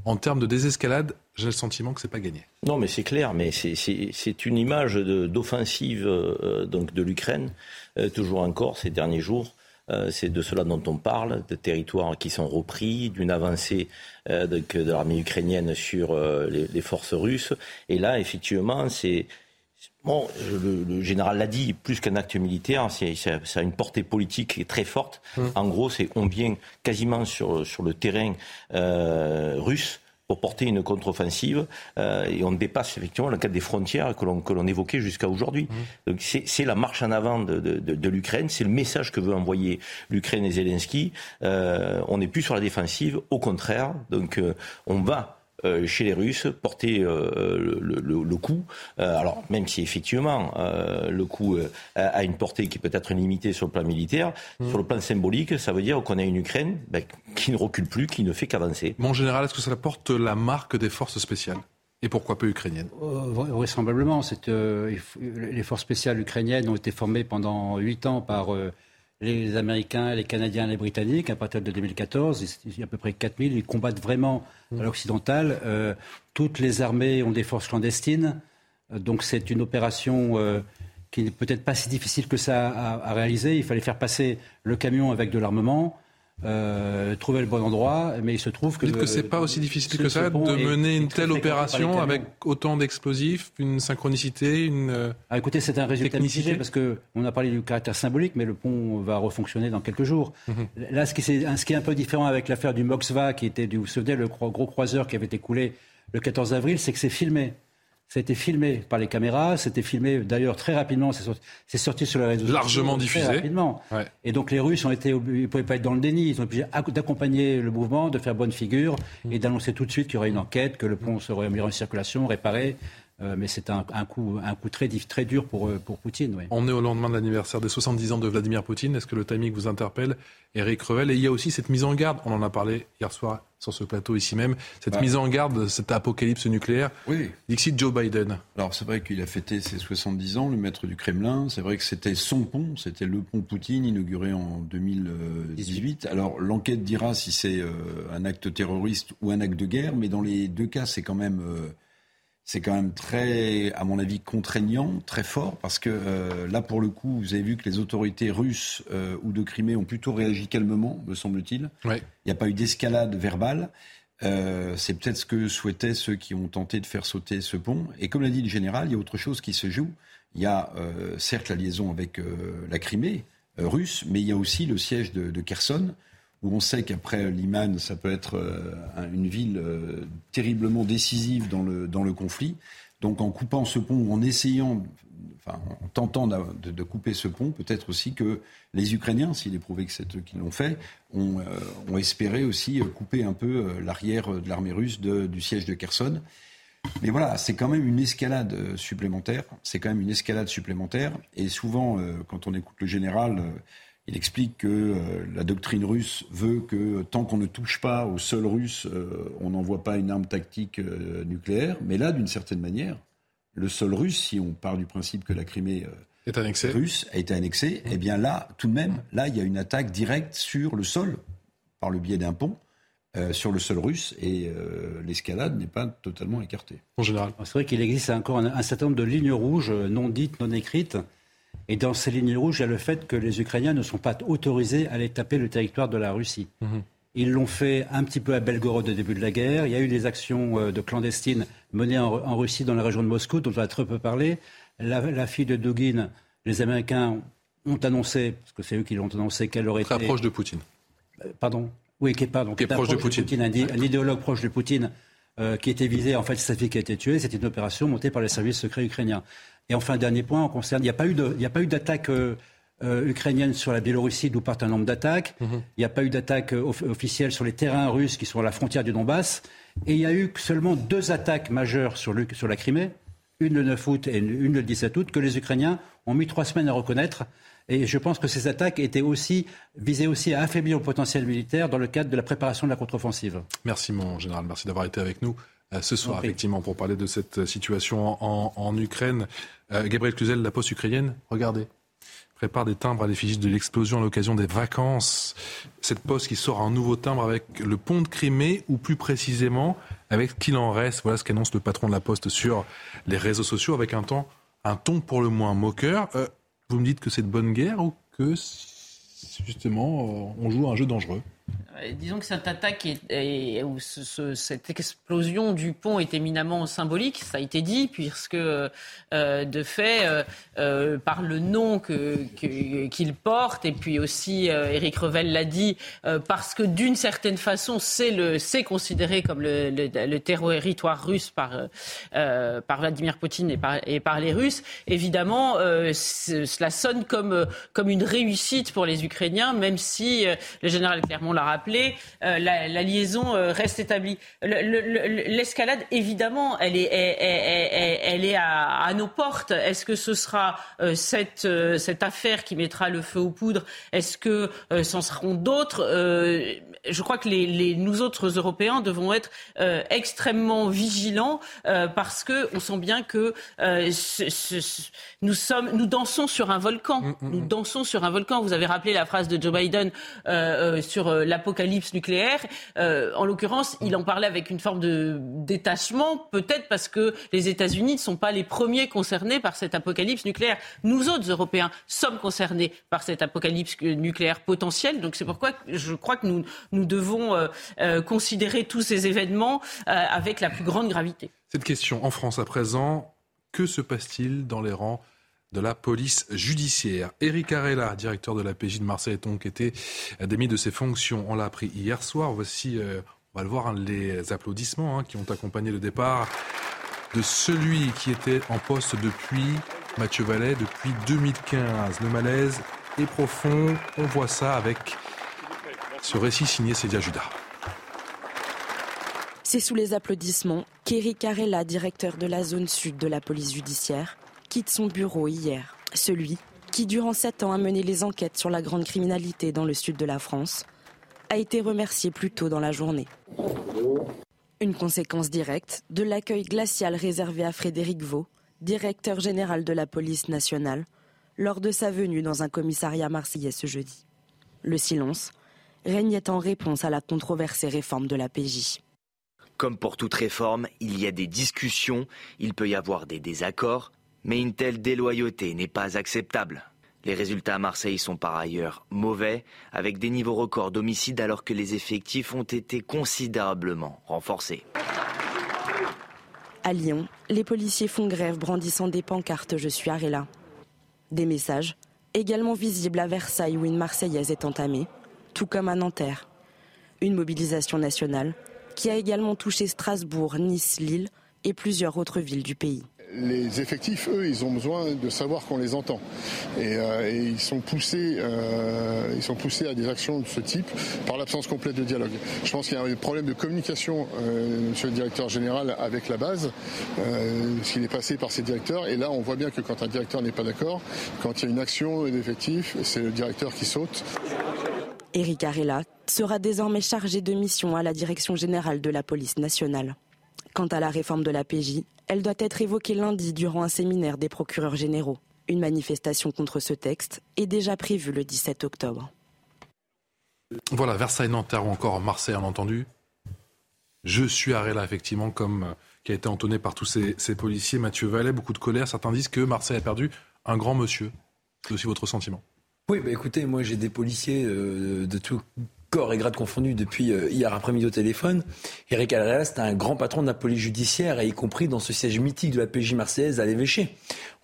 En termes de désescalade, j'ai le sentiment que c'est pas gagné. Non, mais c'est clair. Mais c'est une image d'offensive euh, donc de l'Ukraine, toujours encore ces derniers jours. Euh, c'est de cela dont on parle, de territoires qui sont repris, d'une avancée euh, de, l'armée ukrainienne sur euh, les, forces russes. Et là, effectivement, c'est Bon, le, général l'a dit, plus qu'un acte militaire, c'est, ça, a une portée politique très forte. Hum. En gros, c'est on vient quasiment sur, sur le terrain russe pour porter une contre-offensive euh, et on dépasse effectivement le cadre des frontières que l'on, que l'on évoquait jusqu'à aujourd'hui. Mmh. Donc c'est, la marche en avant de, de, de, l'Ukraine, c'est le message que veut envoyer l'Ukraine et Zelensky. Euh, on n'est plus sur la défensive, au contraire. Donc euh, on va euh, chez les Russes, porter euh, le, coup. Euh, alors, même si effectivement le coup a une portée qui peut être limitée sur le plan militaire, mmh. sur le plan symbolique, ça veut dire qu'on a une Ukraine ben, qui ne recule plus, qui ne fait qu'avancer. Mon général, est-ce que ça porte la marque des forces spéciales? Et pourquoi peu ukrainiennes? Vraisemblablement. les forces spéciales ukrainiennes ont été formées pendant huit ans par les Américains, les Canadiens, les Britanniques. À partir de 2014, il y a à peu près 4000. Ils combattent vraiment à l'occidental. Euh, toutes les armées ont des forces clandestines. Euh, donc c'est une opération euh, qui n'est peut-être pas si difficile que ça à, réaliser. Il fallait faire passer le camion avec de l'armement. Euh, trouver le bon endroit, mais il se trouve que. Dites que c'est pas aussi difficile que ça de mener une telle opération avec autant d'explosifs, une synchronicité, une. Ah, écoutez, c'est un résultat mitigé parce que on a parlé du caractère symbolique, mais le pont va refonctionner dans quelques jours. Mhm. Là, ce qui, est, ce qui est un peu différent avec l'affaire du Moxva, qui était, vous vous souvenez, le gros croiseur qui avait été coulé le 14 avril, c'est que c'est filmé. Ça a été filmé par les caméras, c'était filmé d'ailleurs très rapidement, c'est sorti, sorti, sur les réseaux sociaux. Largement diffusé. Très rapidement. Et donc les Russes ont été, ils ne pouvaient pas être dans le déni, ils ont été obligés d'accompagner le mouvement, de faire bonne figure et d'annoncer tout de suite qu'il y aurait une enquête, que le pont serait mis en circulation, réparé. Euh, mais c'est un, coup, un coup très, très dur pour, euh, pour Poutine. On est au lendemain de l'anniversaire des 70 ans de Vladimir Poutine. Est-ce que le timing vous interpelle, Eric Revel? Et il y a aussi cette mise en garde, on en a parlé hier soir sur ce plateau ici même, cette mise en garde, cette apocalypse nucléaire. Oui. Dixit Joe Biden. Alors c'est vrai qu'il a fêté ses 70 ans, le maître du Kremlin. C'est vrai que c'était son pont, c'était le pont Poutine inauguré en 2018. Alors l'enquête dira si c'est euh, un acte terroriste ou un acte de guerre, mais dans les deux cas, c'est quand même c'est quand même très, à mon avis, contraignant, très fort, parce que euh, là, pour le coup, vous avez vu que les autorités russes euh, ou de Crimée ont plutôt réagi calmement, me semble-t-il. Il n'y a pas eu d'escalade verbale. Euh, c'est peut-être ce que souhaitaient ceux qui ont tenté de faire sauter ce pont. Et comme l'a dit le général, il y a autre chose qui se joue. Il y a certes la liaison avec la Crimée russe, mais il y a aussi le siège de, de Kherson où on sait qu'après Liman, ça peut être euh, une ville euh, terriblement décisive dans le, conflit. Donc en coupant ce pont, en essayant, enfin, en tentant de, couper ce pont, peut-être aussi que les Ukrainiens, s'il est prouvé que c'est eux qui l'ont fait, ont, euh, espéré aussi couper un peu l'arrière de l'armée russe du siège de Kherson. Mais voilà, c'est quand même une escalade supplémentaire. C'est quand même une escalade supplémentaire. Et souvent, quand on écoute le général, il explique que euh, la doctrine russe veut que tant qu'on ne touche pas au sol russe, euh, on n'envoie pas une arme tactique euh, nucléaire. Mais là, d'une certaine manière, le sol russe, si on part du principe que la Crimée est annexée. russe a été annexée, eh bien là, tout de même, là, il y a une attaque directe sur le sol, par le biais d'un pont. sur le sol russe et l'escalade n'est pas totalement écartée. En général. C'est vrai qu'il existe encore un, certain nombre de lignes rouges non dites, non écrites, et dans ces lignes rouges, il y a le fait que les Ukrainiens ne sont pas autorisés à aller taper le territoire de la Russie. Mhm. Ils l'ont fait un petit peu à Belgorod au début de la guerre. Il y a eu des actions euh, de clandestines menées en, Russie, dans la région de Moscou, dont on a très peu parlé. La, fille de Dugin, les Américains ont annoncé, parce que c'est eux qui l'ont annoncé, qu'elle aurait très été... proche de Poutine. Euh, pardon Oui, qui est, pardon, qui est proche, de Poutine. un, idéologue proche de Poutine euh, qui était visé. En fait, sa fille qui a été tuée. C'était une opération montée par les services secrets ukrainiens. Et enfin, dernier point, on concerne, il n'y a pas eu d'attaque euh, euh, ukrainienne sur la Biélorussie, d'où part un nombre d'attaques. Mhm. Il n'y a pas eu d'attaque euh, officielle sur les terrains russes qui sont à la frontière du Donbass. Et il y a eu seulement deux attaques majeures sur, sur la Crimée, une le 9 août et une le 17 août, que les Ukrainiens ont mis trois semaines à reconnaître. Et je pense que ces attaques étaient aussi, visaient aussi à affaiblir le potentiel militaire dans le cadre de la préparation de la contre-offensive. Merci mon général, merci d'avoir été avec nous. Euh, ce soir, effectivement, pour parler de cette situation en, Ukraine. Euh, Gabriel Cluzel, la poste ukrainienne, regardez, prépare des timbres à l'effigie de l'explosion à l'occasion des vacances. Cette poste qui sort un nouveau timbre avec le pont de Crimée, ou plus précisément avec ce qu'il en reste. Voilà ce qu'annonce le patron de la poste sur les réseaux sociaux, avec un ton, un ton pour le moins moqueur. Euh, vous me dites que c'est de bonne guerre ou que justement on joue un jeu dangereux disons que cette attaque ou cette explosion du pont est éminemment symbolique, ça a été dit, puisque euh, de fait, euh, par le nom qu'il porte, et puis aussi Éric Revel l'a dit, parce que d'une certaine façon, c'est considéré comme le, territoire russe par, Vladimir Poutine et par, les Russes. Évidemment, cela sonne comme, comme une réussite pour les Ukrainiens, même si le général Clermont l'a rappelé euh, la, liaison euh, reste établie. L'escalade, évidemment, elle est, elle, est à, nos portes. Est-ce que ce sera euh, cette, cette affaire qui mettra le feu aux poudres? Est-ce que c'en seront d'autres? Je crois que les, nous autres Européens devons être extrêmement vigilants parce que on sent bien que nous sommes, nous dansons sur un volcan. Mm, mm, nous mm. dansons sur un volcan. Vous avez rappelé la phrase de Joe Biden sur l'apocalypse nucléaire. Euh, en l'occurrence, il en parlait avec une forme de détachement, peut-être parce que les États-Unis ne sont pas les premiers concernés par cette apocalypse nucléaire. Nous autres Européens sommes concernés par cette apocalypse nucléaire potentielle. Donc c'est pourquoi je crois que nous, nous devons euh, euh, considérer tous ces événements avec la plus grande gravité. Cette question en France à présent, que se passe-t-il dans les rangs de la police judiciaire? Éric Arella, directeur de la PJ de Marseille, donc été démis de ses fonctions? On l'a appris hier soir. Voici, euh, on va le voir, hein, les applaudissements hein, qui ont accompagné le départ de celui qui était en poste depuis Mathieu Vallet, depuis 2015. Le malaise est profond. On voit ça avec ce récit signé Cédia Judas. C'est sous les applaudissements qu'Éric Carella, directeur de la zone sud de la police judiciaire, quitte son bureau hier. Celui qui, durant sept ans, a mené les enquêtes sur la grande criminalité dans le sud de la France, a été remercié plus tôt dans la journée. Une conséquence directe de l'accueil glacial réservé à Frédéric Vaux, directeur général de la police nationale, lors de sa venue dans un commissariat marseillais ce jeudi. Le silence régnait en réponse à la controversée réforme de la PJ. Comme pour toute réforme, il y a des discussions, il peut y avoir des désaccords, mais une telle déloyauté n'est pas acceptable. Les résultats à Marseille sont par ailleurs mauvais, avec des niveaux records d'homicides alors que les effectifs ont été considérablement renforcés. À Lyon, les policiers font grève brandissant des pancartes Je suis Arella. Des messages, également visibles à Versailles où une Marseillaise est entamée, tout comme à Nanterre. Une mobilisation nationale qui a également touché Strasbourg, Nice, Lille et plusieurs autres villes du pays. Les effectifs, eux, ils ont besoin de savoir qu'on les entend. Et, euh, ils, sont poussés, euh, ils sont poussés à des actions de ce type par l'absence complète de dialogue. Je pense qu'il y a un problème de communication, euh, monsieur le directeur général, avec la base, euh, ce est passé par ses directeurs. Et là, on voit bien que quand un directeur n'est pas d'accord, quand il y a une action d'effectifs, c'est le directeur qui saute. Éric Arella sera désormais chargé de mission à la direction générale de la police nationale. Quant à la réforme de la PJ, elle doit être évoquée lundi durant un séminaire des procureurs généraux. Une manifestation contre ce texte est déjà prévue le 17 octobre. Voilà, Versailles, Nanterre ou encore Marseille, on a entendu. Je suis Arella, effectivement, comme euh, qui a été entonné par tous ces, ces policiers. Mathieu Vallet, beaucoup de colère. Certains disent que Marseille a perdu un grand monsieur. C'est aussi votre sentiment. Oui, bah écoutez, moi j'ai des policiers euh, de tout corps et grade confondus depuis euh, hier après-midi au téléphone. Eric Alrea, c'est un grand patron de la police judiciaire, y compris dans ce siège mythique de la PJ marseillaise à l'évêché.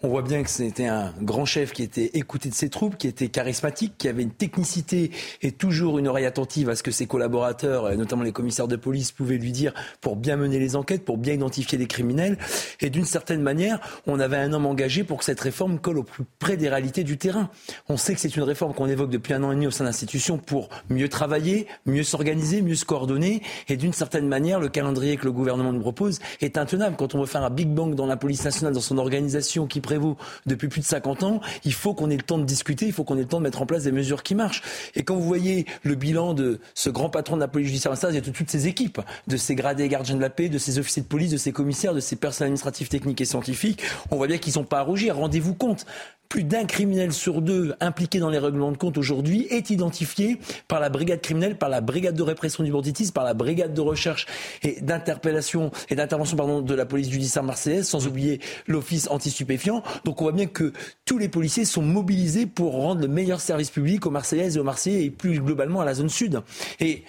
On voit bien que c'était un grand chef qui était écouté de ses troupes, qui était charismatique, qui avait une technicité et toujours une oreille attentive à ce que ses collaborateurs, notamment les commissaires de police, pouvaient lui dire pour bien mener les enquêtes, pour bien identifier les criminels. Et d'une certaine manière, on avait un homme engagé pour que cette réforme colle au plus près des réalités du terrain. On sait que c'est une réforme qu'on évoque depuis un an et demi au sein de l'institution pour mieux travailler, mieux s'organiser, mieux se coordonner. Et d'une certaine manière, le calendrier que le gouvernement nous propose est intenable. Quand on veut faire un Big Bang dans la police nationale, dans son organisation qui prévaut depuis plus de 50 ans, il faut qu'on ait le temps de discuter, il faut qu'on ait le temps de mettre en place des mesures qui marchent. Et quand vous voyez le bilan de ce grand patron de la police judiciaire et de toutes ses équipes, de ses gradés gardiens de la paix, de ses officiers de police, de ses commissaires, de ses personnels administratifs, techniques et scientifiques, on voit bien qu'ils sont pas à rougir. Rendez-vous compte plus d'un criminel sur deux impliqué dans les règlements de compte aujourd'hui est identifié par la brigade criminelle, par la brigade de répression du banditisme, par la brigade de recherche et d'interpellation et d'intervention pardon de la police judiciaire marseillaise, sans oublier l'office anti-stupéfiant. Donc on voit bien que tous les policiers sont mobilisés pour rendre le meilleur service public aux Marseillaises et aux Marseillais et plus globalement à la zone sud. Et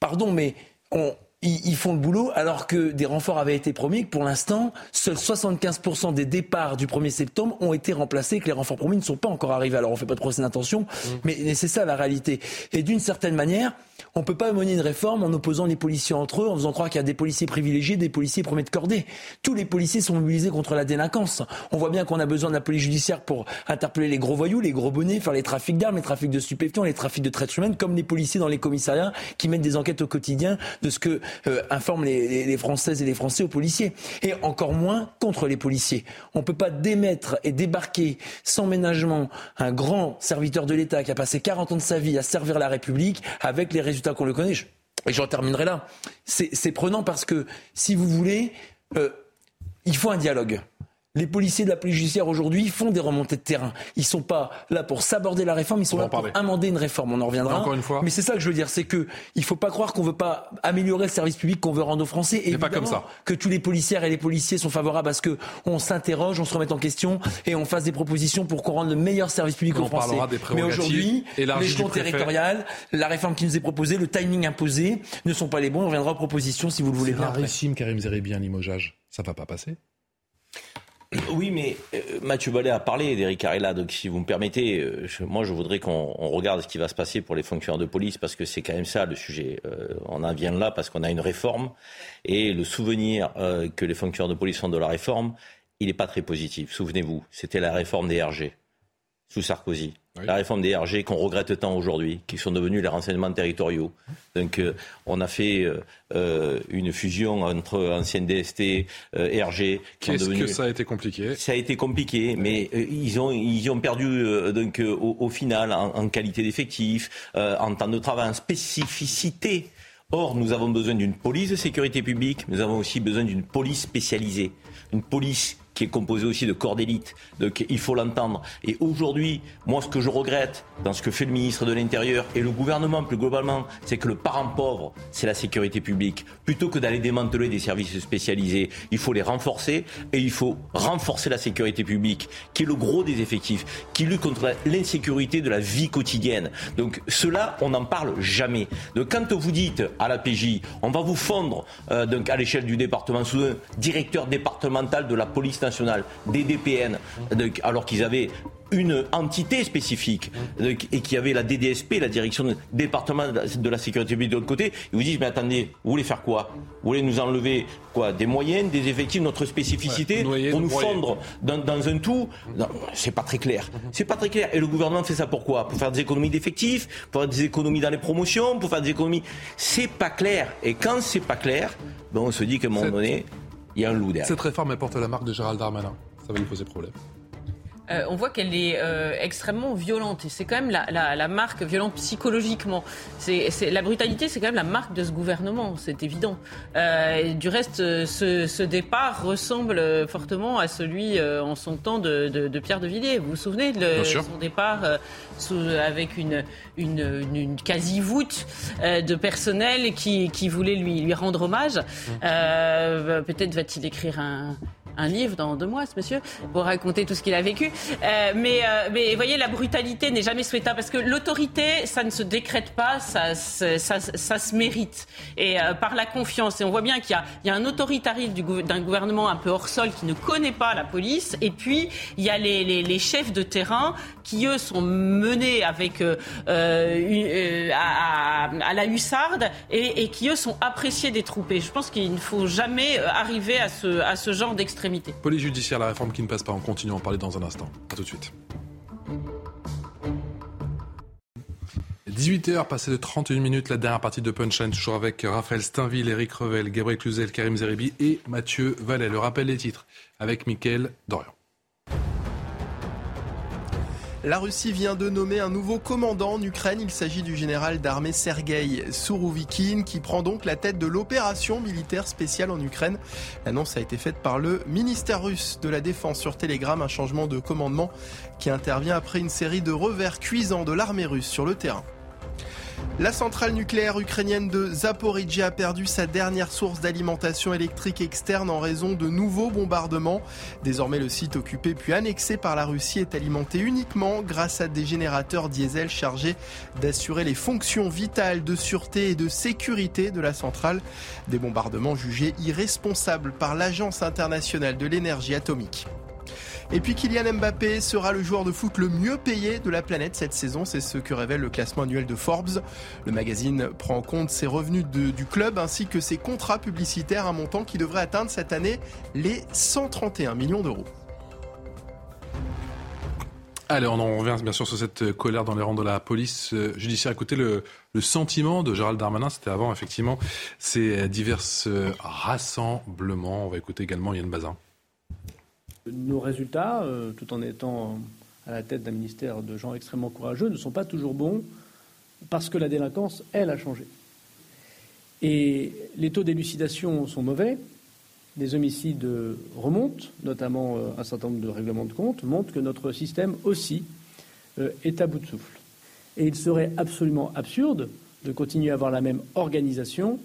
pardon, mais on, ils, font le boulot alors que des renforts avaient été promis. Que pour l'instant, seuls 75% des départs du 1er septembre ont été remplacés, que les renforts promis ne sont pas encore arrivés. Alors on fait pas de procès d'intention, mais, c'est ça la réalité. Et d'une certaine manière, on peut pas mener une réforme en opposant les policiers entre eux, en faisant croire qu'il y a des policiers privilégiés, des policiers premiers de cordée. Tous les policiers sont mobilisés contre la délinquance. On voit bien qu'on a besoin de la police judiciaire pour interpeller les gros voyous, les gros bonnets, faire les trafics d'armes, les trafics de stupéfiants, les trafics de traite humaine, comme les policiers dans les commissariats qui mènent des enquêtes au quotidien de ce que euh, informent les, les, Françaises et les Français aux policiers. Et encore moins contre les policiers. On ne peut pas démettre et débarquer sans ménagement un grand serviteur de l'État qui a passé 40 ans de sa vie à servir la République avec les résultats qu'on le connaît. Et j'en terminerai là. C'est prenant parce que, si vous voulez, euh, il faut un dialogue. Les policiers de la police judiciaire aujourd'hui font des remontées de terrain. Ils sont pas là pour s'aborder la réforme, ils sont là pour amender une réforme. On en reviendra. Encore une fois. Mais c'est ça que je veux dire, c'est que il faut pas croire qu'on veut pas améliorer le service public qu'on veut rendre aux Français. Et pas comme ça. Que tous les policières et les policiers sont favorables à ce que on s'interroge, on se remette en question et on fasse des propositions pour qu'on rende le meilleur service public aux Français. Mais aujourd'hui, l'échelon territorial, la réforme qui nous est proposée, le timing imposé ne sont pas les bons. On reviendra aux propositions si vous le voulez. Rarissime, Karim Zeribi, un limogeage. Ça va pas passer Oui, mais euh, Mathieu Ballet a parlé d'Eric Carrella, donc si vous me permettez, euh, moi je voudrais qu'on regarde ce qui va se passer pour les fonctionnaires de police, parce que c'est quand même ça le sujet. Euh, on en vient là parce qu'on a une réforme, et le souvenir que les fonctionnaires de police font de la réforme, il n'est pas très positif. Souvenez-vous, c'était la réforme des RG sous Sarkozy. La réforme des RG qu'on regrette tant aujourd'hui, qui sont devenus les renseignements territoriaux. Donc euh, on a fait euh, euh, une fusion entre anciennes DST, RG. Qu'est-ce que ça a été compliqué? Ça a été compliqué, mais ils ont ils ont perdu donc au, final en, en qualité d'effectif, en temps de travail, en spécificité. Or, nous avons besoin d'une police de sécurité publique, nous avons aussi besoin d'une police spécialisée, une police qui est composé aussi de corps d'élite. Donc il faut l'entendre. Et aujourd'hui, moi, ce que je regrette dans ce que fait le ministre de l'Intérieur et le gouvernement plus globalement, c'est que le parent pauvre, c'est la sécurité publique. Plutôt que d'aller démanteler des services spécialisés, il faut les renforcer et il faut renforcer la sécurité publique, qui est le gros des effectifs, qui lutte contre l'insécurité de la vie quotidienne. Donc cela, on n'en parle jamais. Donc quand vous dites à la PJ, on va vous fondre euh, donc à l'échelle du département sous un directeur départemental de la police des DPN, alors qu'ils avaient une entité spécifique et qui avait la DDSP, la direction du département de la sécurité publique de l'autre côté, ils vous disent mais attendez, vous voulez faire quoi? Vous voulez nous enlever quoi? Des moyens, des effectifs, notre spécificité pour nous fondre dans, dans, un tout? C'est pas très clair. C'est pas très clair. Et le gouvernement fait ça pourquoi? Pour faire des économies d'effectifs, pour faire des économies dans les promotions, pour faire des économies. C'est pas clair. Et quand c'est pas clair, ben on se dit qu'à un moment donné, Cette réforme apporte la marque de Gérald Darmanin. Ça va lui poser problème. Euh, on voit qu'elle est euh, extrêmement violente et c'est quand même la, marque violente psychologiquement. C'est, la brutalité, c'est quand même la marque de ce gouvernement, c'est évident. Euh, du reste, ce, départ ressemble fortement à celui en son temps de, Pierre de Villiers. Vous vous souvenez de son départ avec une, une, quasi-voûte de personnel qui, qui voulait lui, lui rendre hommage. Mmh. peut-être va-t-il écrire un, un livre dans deux mois, ce monsieur, pour raconter tout ce qu'il a vécu. Euh, mais, euh, voyez, la brutalité n'est jamais souhaitable parce que l'autorité, ça ne se décrète pas, ça, se mérite. Et euh, par la confiance. Et on voit bien qu'il y, a un autoritarisme d'un gouvernement un peu hors sol qui ne connaît pas la police. Et puis, il y a les, chefs de terrain qui, eux, sont menés avec, euh, à, la hussarde et, et, qui, eux, sont appréciés des troupes. Et je pense qu'il ne faut jamais arriver à ce, à ce genre d'extrémisme Police judiciaire, la réforme qui ne passe pas. On continue à en parler dans un instant. A tout de suite. 18h, passé de 31 minutes, la dernière partie de Punchline, toujours avec Raphaël Steinville, Eric Revel, Gabriel Cluzel, Karim Zeribi et Mathieu Vallet. Le rappel des titres avec Mickaël Dorian. La Russie vient de nommer un nouveau commandant en Ukraine. Il s'agit du général d'armée Sergei Sourouvikine qui prend donc la tête de l'opération militaire spéciale en Ukraine. L'annonce a été faite par le ministère russe de la Défense sur Telegram, un changement de commandement qui intervient après une série de revers cuisants de l'armée russe sur le terrain. La centrale nucléaire ukrainienne de Zaporizhia a perdu sa dernière source d'alimentation électrique externe en raison de nouveaux bombardements. Désormais, le site occupé puis annexé par la Russie est alimenté uniquement grâce à des générateurs diesel chargés d'assurer les fonctions vitales de sûreté et de sécurité de la centrale. Des bombardements jugés irresponsables par l'Agence internationale de l'énergie atomique. Et puis Kylian Mbappé sera le joueur de foot le mieux payé de la planète cette saison. C'est ce que révèle le classement annuel de Forbes. Le magazine prend en compte ses revenus du club ainsi que ses contrats publicitaires, un montant qui devrait atteindre cette année les 131 millions d'euros. Allez, on en revient bien sûr sur cette colère dans les rangs de la police euh, judiciaire. Écoutez, le, le sentiment de Gérald Darmanin, c'était avant effectivement ces divers euh, rassemblements. On va écouter également Yann Bazin. Nos résultats, euh, tout en étant à la tête d'un ministère de gens extrêmement courageux, ne sont pas toujours bons parce que la délinquance, elle, a changé. Et les taux d'élucidation sont mauvais. Les homicides remontent, notamment euh, un certain nombre de règlements de compte, montrent que notre système aussi euh, est à bout de souffle. Et il serait absolument absurde de continuer à avoir la même organisation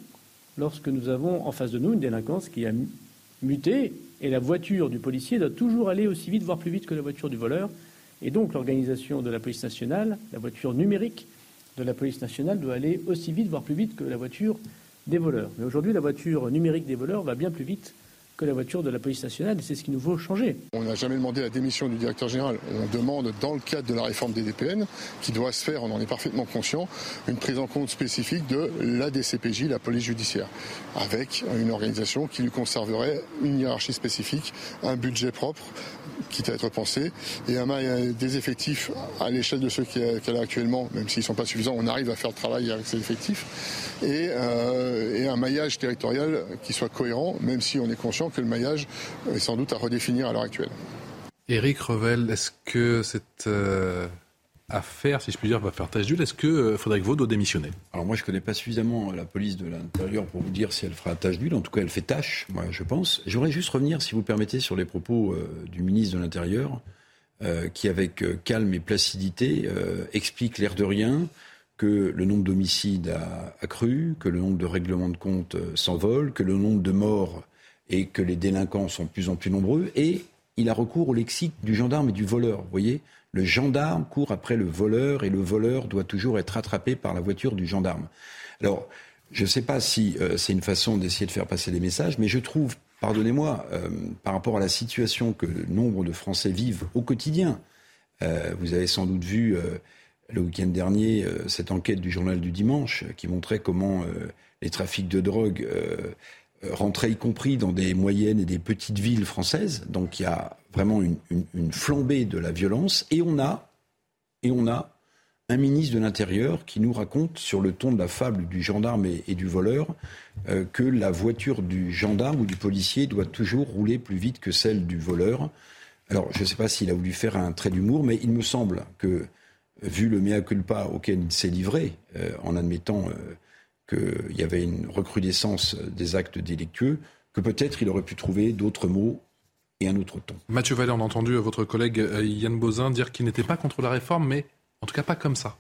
lorsque nous avons en face de nous une délinquance qui a muté et la voiture du policier doit toujours aller aussi vite, voire plus vite que la voiture du voleur. Et donc l'organisation de la police nationale, la voiture numérique de la police nationale doit aller aussi vite, voire plus vite que la voiture des voleurs. Mais aujourd'hui, la voiture numérique des voleurs va bien plus vite que la voiture de la police nationale et c'est ce qu'il nous faut changer. On n'a jamais demandé la démission du directeur général. On demande, dans le cadre de la réforme des DPN, qui doit se faire, on en est parfaitement conscient, une prise en compte spécifique de la DCPJ, la police judiciaire, avec une organisation qui lui conserverait une hiérarchie spécifique, un budget propre, quitte à être pensé, et un, des effectifs à l'échelle de ceux qu'elle a actuellement, même s'ils ne sont pas suffisants, on arrive à faire le travail avec ces effectifs, et, euh, et un maillage territorial qui soit cohérent, même si on est conscient que le maillage est sans doute à redéfinir à l'heure actuelle. Éric Revel, est-ce que cette euh, affaire, si je puis dire, va faire tâche d'huile? Est-ce que euh, Frédéric Vaud doit démissionner? Alors moi, je ne connais pas suffisamment la police de l'Intérieur pour vous dire si elle fera tâche d'huile. En tout cas, elle fait tâche, moi, je pense. J'aimerais juste revenir, si vous permettez, sur les propos euh, du ministre de l'Intérieur, qui, avec calme et placidité, explique l'air de rien que le nombre d'homicides a accru, que le nombre de règlements de compte s'envole, que le nombre de morts et que les délinquants sont de plus en plus nombreux. Et il a recours au lexique du gendarme et du voleur. Vous voyez, le gendarme court après le voleur et le voleur doit toujours être rattrapé par la voiture du gendarme. Alors, je ne sais pas si euh, c'est une façon d'essayer de faire passer des messages, mais je trouve, pardonnez-moi, euh, par rapport à la situation que nombre de Français vivent au quotidien, euh, vous avez sans doute vu le week-end dernier cette enquête du journal du dimanche qui montrait comment les trafics de drogue rentrer y compris dans des moyennes et des petites villes françaises. Donc il y a vraiment une, flambée de la violence. Et on a, et on a un ministre de l'Intérieur qui nous raconte, sur le ton de la fable du gendarme et, du voleur, euh, que la voiture du gendarme ou du policier doit toujours rouler plus vite que celle du voleur. Alors, je ne sais pas s'il a voulu faire un trait d'humour, mais il me semble que, vu le mea culpa auquel il s'est livré, euh, en admettant qu'il y avait une recrudescence des actes délictueux, que peut-être il aurait pu trouver d'autres mots et un autre ton. Mathieu Vallée, on a entendu votre collègue euh, Yann Bozin dire qu'il n'était pas contre la réforme, mais en tout cas pas comme ça.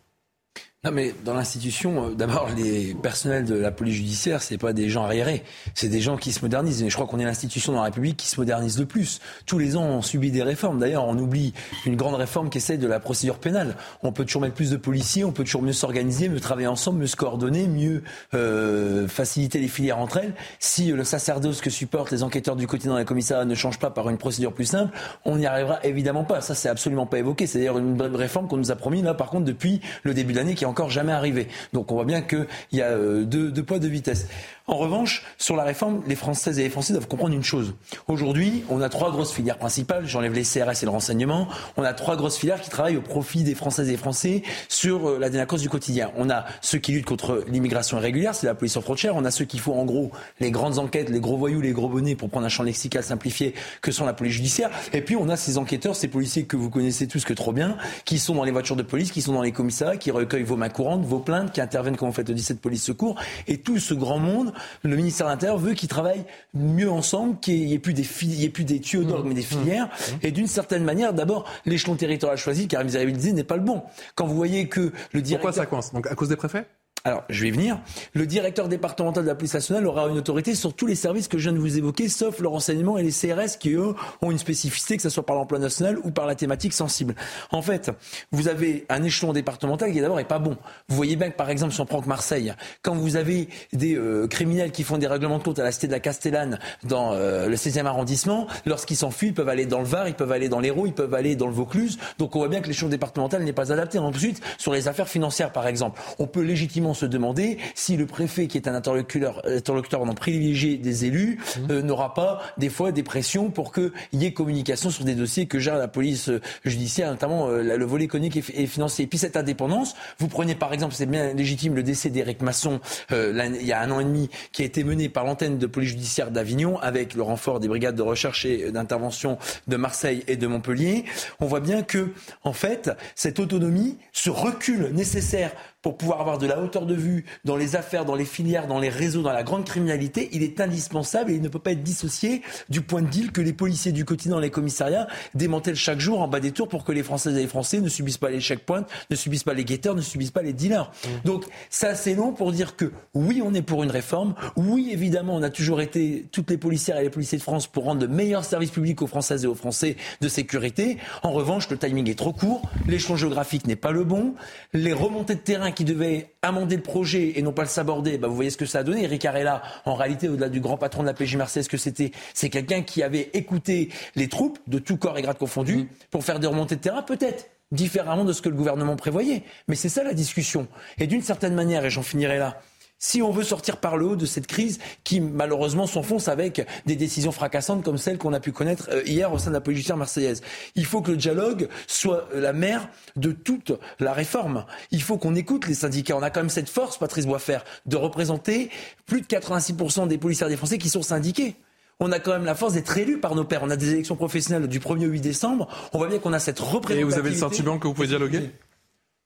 Non, mais dans l'institution, euh, d'abord, les personnels de la police judiciaire, c'est pas des gens arriérés. C'est des gens qui se modernisent. Et je crois qu'on est l'institution dans la République qui se modernise le plus. Tous les ans, on subit des réformes. D'ailleurs, on oublie une grande réforme qui essaye de la procédure pénale. On peut toujours mettre plus de policiers, on peut toujours mieux s'organiser, mieux travailler ensemble, mieux se coordonner, mieux euh, faciliter les filières entre elles. Si le sacerdoce que supportent les enquêteurs du quotidien dans les commissariats ne change pas par une procédure plus simple, on n'y arrivera évidemment pas. Ça, c'est absolument pas évoqué. C'est d'ailleurs une réforme qu'on nous a promis, là, par contre, depuis le début de l'année, encore jamais arrivé. Donc on voit bien qu'il y a euh, deux, poids, deux vitesses. En revanche, sur la réforme, les Françaises et les Français doivent comprendre une chose. Aujourd'hui, on a trois grosses filières principales. J'enlève les CRS et le renseignement. On a trois grosses filières qui travaillent au profit des Françaises et des Français sur euh, la délinquance du quotidien. On a ceux qui luttent contre l'immigration irrégulière, c'est la police aux frontières. On a ceux qui font en gros les grandes enquêtes, les gros voyous, les gros bonnets pour prendre un champ lexical simplifié que sont la police judiciaire. Et puis on a ces enquêteurs, ces policiers que vous connaissez tous que trop bien, qui sont dans les voitures de police, qui sont dans les commissariats, qui recueillent vos mains courantes, vos plaintes, qui interviennent quand vous faites le 17 police secours. Et tout ce grand monde, le ministère veut qu'ils travaillent mieux ensemble, qu'il n'y ait plus des, il ait plus des tuyaux d'orgue, mais des mmh. filières. Mmh. Et d'une certaine manière, d'abord, l'échelon territorial choisi, car disait, n'est pas le bon. Quand vous voyez que le directeur... Pourquoi ça coince? Donc à cause des préfets? Alors, je vais y venir. Le directeur départemental de la police nationale aura une autorité sur tous les services que je viens de vous évoquer, sauf le renseignement et les CRS qui, eux, ont une spécificité, que ce soit par l'emploi national ou par la thématique sensible. En fait, vous avez un échelon départemental qui, d'abord, est pas bon. Vous voyez bien que, par exemple, prend que Marseille, quand vous avez des euh, criminels qui font des règlements de compte à la cité de la Castellane dans euh, le 16e arrondissement, lorsqu'ils s'enfuient, ils peuvent aller dans le Var, ils peuvent aller dans l'Hérault, ils peuvent aller dans le Vaucluse. Donc, on voit bien que l'échelon départemental n'est pas adapté. Ensuite, sur les affaires financières, par exemple, on peut légitimement se demander si le préfet, qui est un interlocuteur, interlocuteur privilégié des élus, mmh. euh, n'aura pas des fois des pressions pour qu'il y ait communication sur des dossiers que gère la police euh, judiciaire, notamment euh, le volet économique et, financier. Et puis cette indépendance, vous prenez par exemple, c'est bien légitime, le décès d'Éric Masson il y a un an et demi, qui a été mené par l'antenne de police judiciaire d'Avignon avec le renfort des brigades de recherche et d'intervention de Marseille et de Montpellier. On voit bien que, en fait, cette autonomie, ce recul nécessaire pour pouvoir avoir de la hauteur de vue dans les affaires, dans les filières, dans les réseaux, dans la grande criminalité, il est indispensable et il ne peut pas être dissocié du point de deal que les policiers du quotidien les commissariats démantèlent chaque jour en bas des tours pour que les Françaises et les Français ne subissent pas les checkpoints, ne subissent pas les guetteurs, ne subissent pas les dealers. Mmh. Donc ça c'est long pour dire que oui on est pour une réforme, oui évidemment on a toujours été toutes les policières et les policiers de France pour rendre de meilleurs services publics aux Françaises et aux Français de sécurité. En revanche le timing est trop court, l'échelon géographique n'est pas le bon, les remontées de terrain qui devait amender le projet et non pas le saborder, bah, vous voyez ce que ça a donné. Eric Arella, en réalité, au-delà du grand patron de la PJ Marseille, ce que c'était, c'est quelqu'un qui avait écouté les troupes de tout corps et grade confondus mmh. pour faire des remontées de terrain, peut-être différemment de ce que le gouvernement prévoyait. Mais c'est ça la discussion. Et d'une certaine manière, et j'en finirai là, si on veut sortir par le haut de cette crise qui malheureusement s'enfonce avec des décisions fracassantes comme celles qu'on a pu connaître euh, hier au sein de la police marseillaise. Il faut que le dialogue soit la mère de toute la réforme. Il faut qu'on écoute les syndicats. On a quand même cette force, Patrice Boisfer, de représenter plus de 86% des policiers des Français qui sont syndiqués on a quand même la force d'être élus par nos pairs. On a des élections professionnelles du 1er au 8 décembre. On voit bien qu'on a cette représentation. Et vous avez le sentiment que vous pouvez dialoguer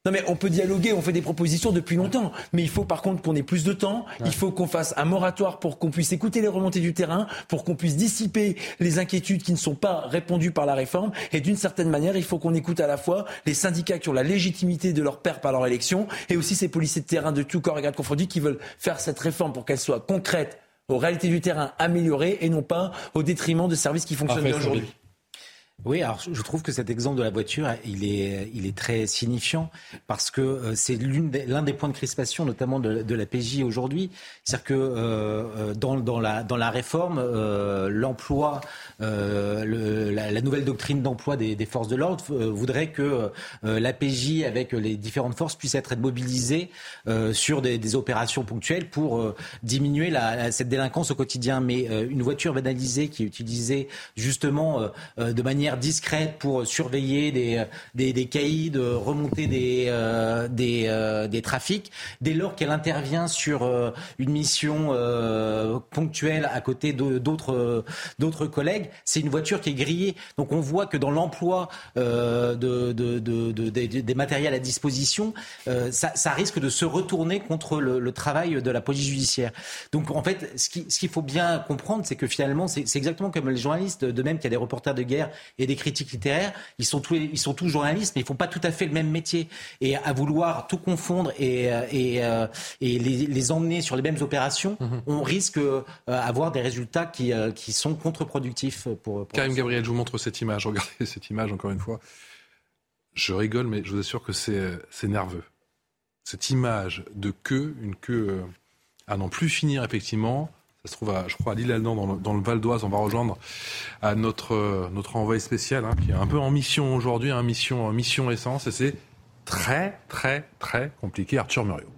non mais on peut dialoguer, on fait des propositions depuis longtemps, mais il faut par contre qu'on ait plus de temps, il faut qu'on fasse un moratoire pour qu'on puisse écouter les remontées du terrain, pour qu'on puisse dissiper les inquiétudes qui ne sont pas répondues par la réforme, et d'une certaine manière, il faut qu'on écoute à la fois les syndicats qui ont la légitimité de leur père par leur élection, et aussi ces policiers de terrain de tout corps et grade confondus qui veulent faire cette réforme pour qu'elle soit concrète, aux réalités du terrain améliorées et non pas au détriment de services qui fonctionnent bien aujourd'hui. Oui, alors je trouve que cet exemple de la voiture, il est, il est très signifiant parce que euh, c'est l'un des, points de crispation, notamment de, de la PJ aujourd'hui. C'est-à-dire que euh, euh, dans, la, dans la réforme, l'emploi, la, nouvelle doctrine d'emploi des, forces de l'ordre voudrait que la PJ, avec les différentes forces, puisse être mobilisée sur des, des, opérations ponctuelles pour diminuer la, cette délinquance au quotidien. Mais une voiture banalisée qui est utilisée justement de manière discrète pour surveiller des, des, des caïds, remonter des, euh, des, euh, des, trafics, dès lors qu'elle intervient sur euh, une mission ponctuelle à côté d'autres collègues, c'est une voiture qui est grillée. Donc on voit que dans l'emploi de, de, de, des matériels à disposition, ça, risque de se retourner contre le, le, travail de la police judiciaire. Donc en fait, ce qu'il ce qu'il faut bien comprendre, c'est que finalement, c'est exactement comme les journalistes, de même qu'il y a des reporters de guerre et des critiques littéraires, ils sont tous, ils sont tous journalistes, mais ils font pas tout à fait le même métier. Et à vouloir tout confondre et, euh, et, euh, et les, les, emmener sur les mêmes opérations, mhm. on risque d'avoir euh, des résultats qui, qui sont contre-productifs pour, pour Karim Gabriel, je vous montre cette image. Regardez cette image encore une fois. Je rigole, mais je vous assure que c'est nerveux. Cette image de queue, une queue à n'en plus finir effectivement, ça se trouve, je crois, à Lille-Aldan, dans, le Val d'Oise. On va rejoindre à notre, notre envoyé spécial, hein, qui est un peu en mission aujourd'hui, hein, mission, mission essence. Et c'est très, très, très compliqué. Arthur Muriot.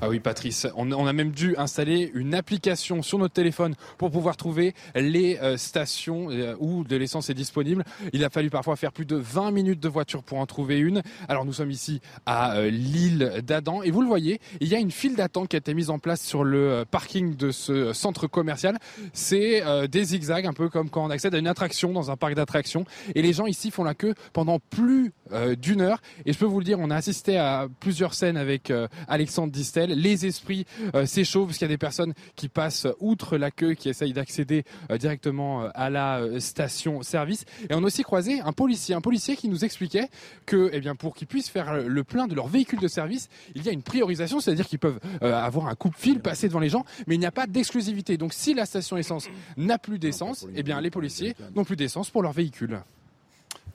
Ah oui, Patrice, on, a même dû installer une application sur notre téléphone pour pouvoir trouver les euh, stations euh, où de l'essence est disponible. Il a fallu parfois faire plus de 20 minutes de voiture pour en trouver une. Alors nous sommes ici à euh, l'île d'Adam et vous le voyez, il y a une file d'attente qui a été mise en place sur le parking de ce centre commercial. C'est des zigzags, un peu comme quand on accède à une attraction dans un parc d'attractions. Et les gens ici font la queue pendant plus d'une heure. Et je peux vous le dire, on a assisté à plusieurs scènes avec Alexandre Distel les esprits euh, s'échauffent parce qu'il y a des personnes qui passent outre la queue, qui essayent d'accéder euh, directement euh, à la station-service. Et on a aussi croisé un policier, un policier qui nous expliquait que, eh bien, pour qu'ils puissent faire le plein de leur véhicule de service, il y a une priorisation, c'est-à-dire qu'ils peuvent avoir un coupe-fil, passer devant les gens, mais il n'y a pas d'exclusivité. Donc, si la station essence n'a plus d'essence, eh bien, les policiers n'ont plus d'essence pour leur véhicule.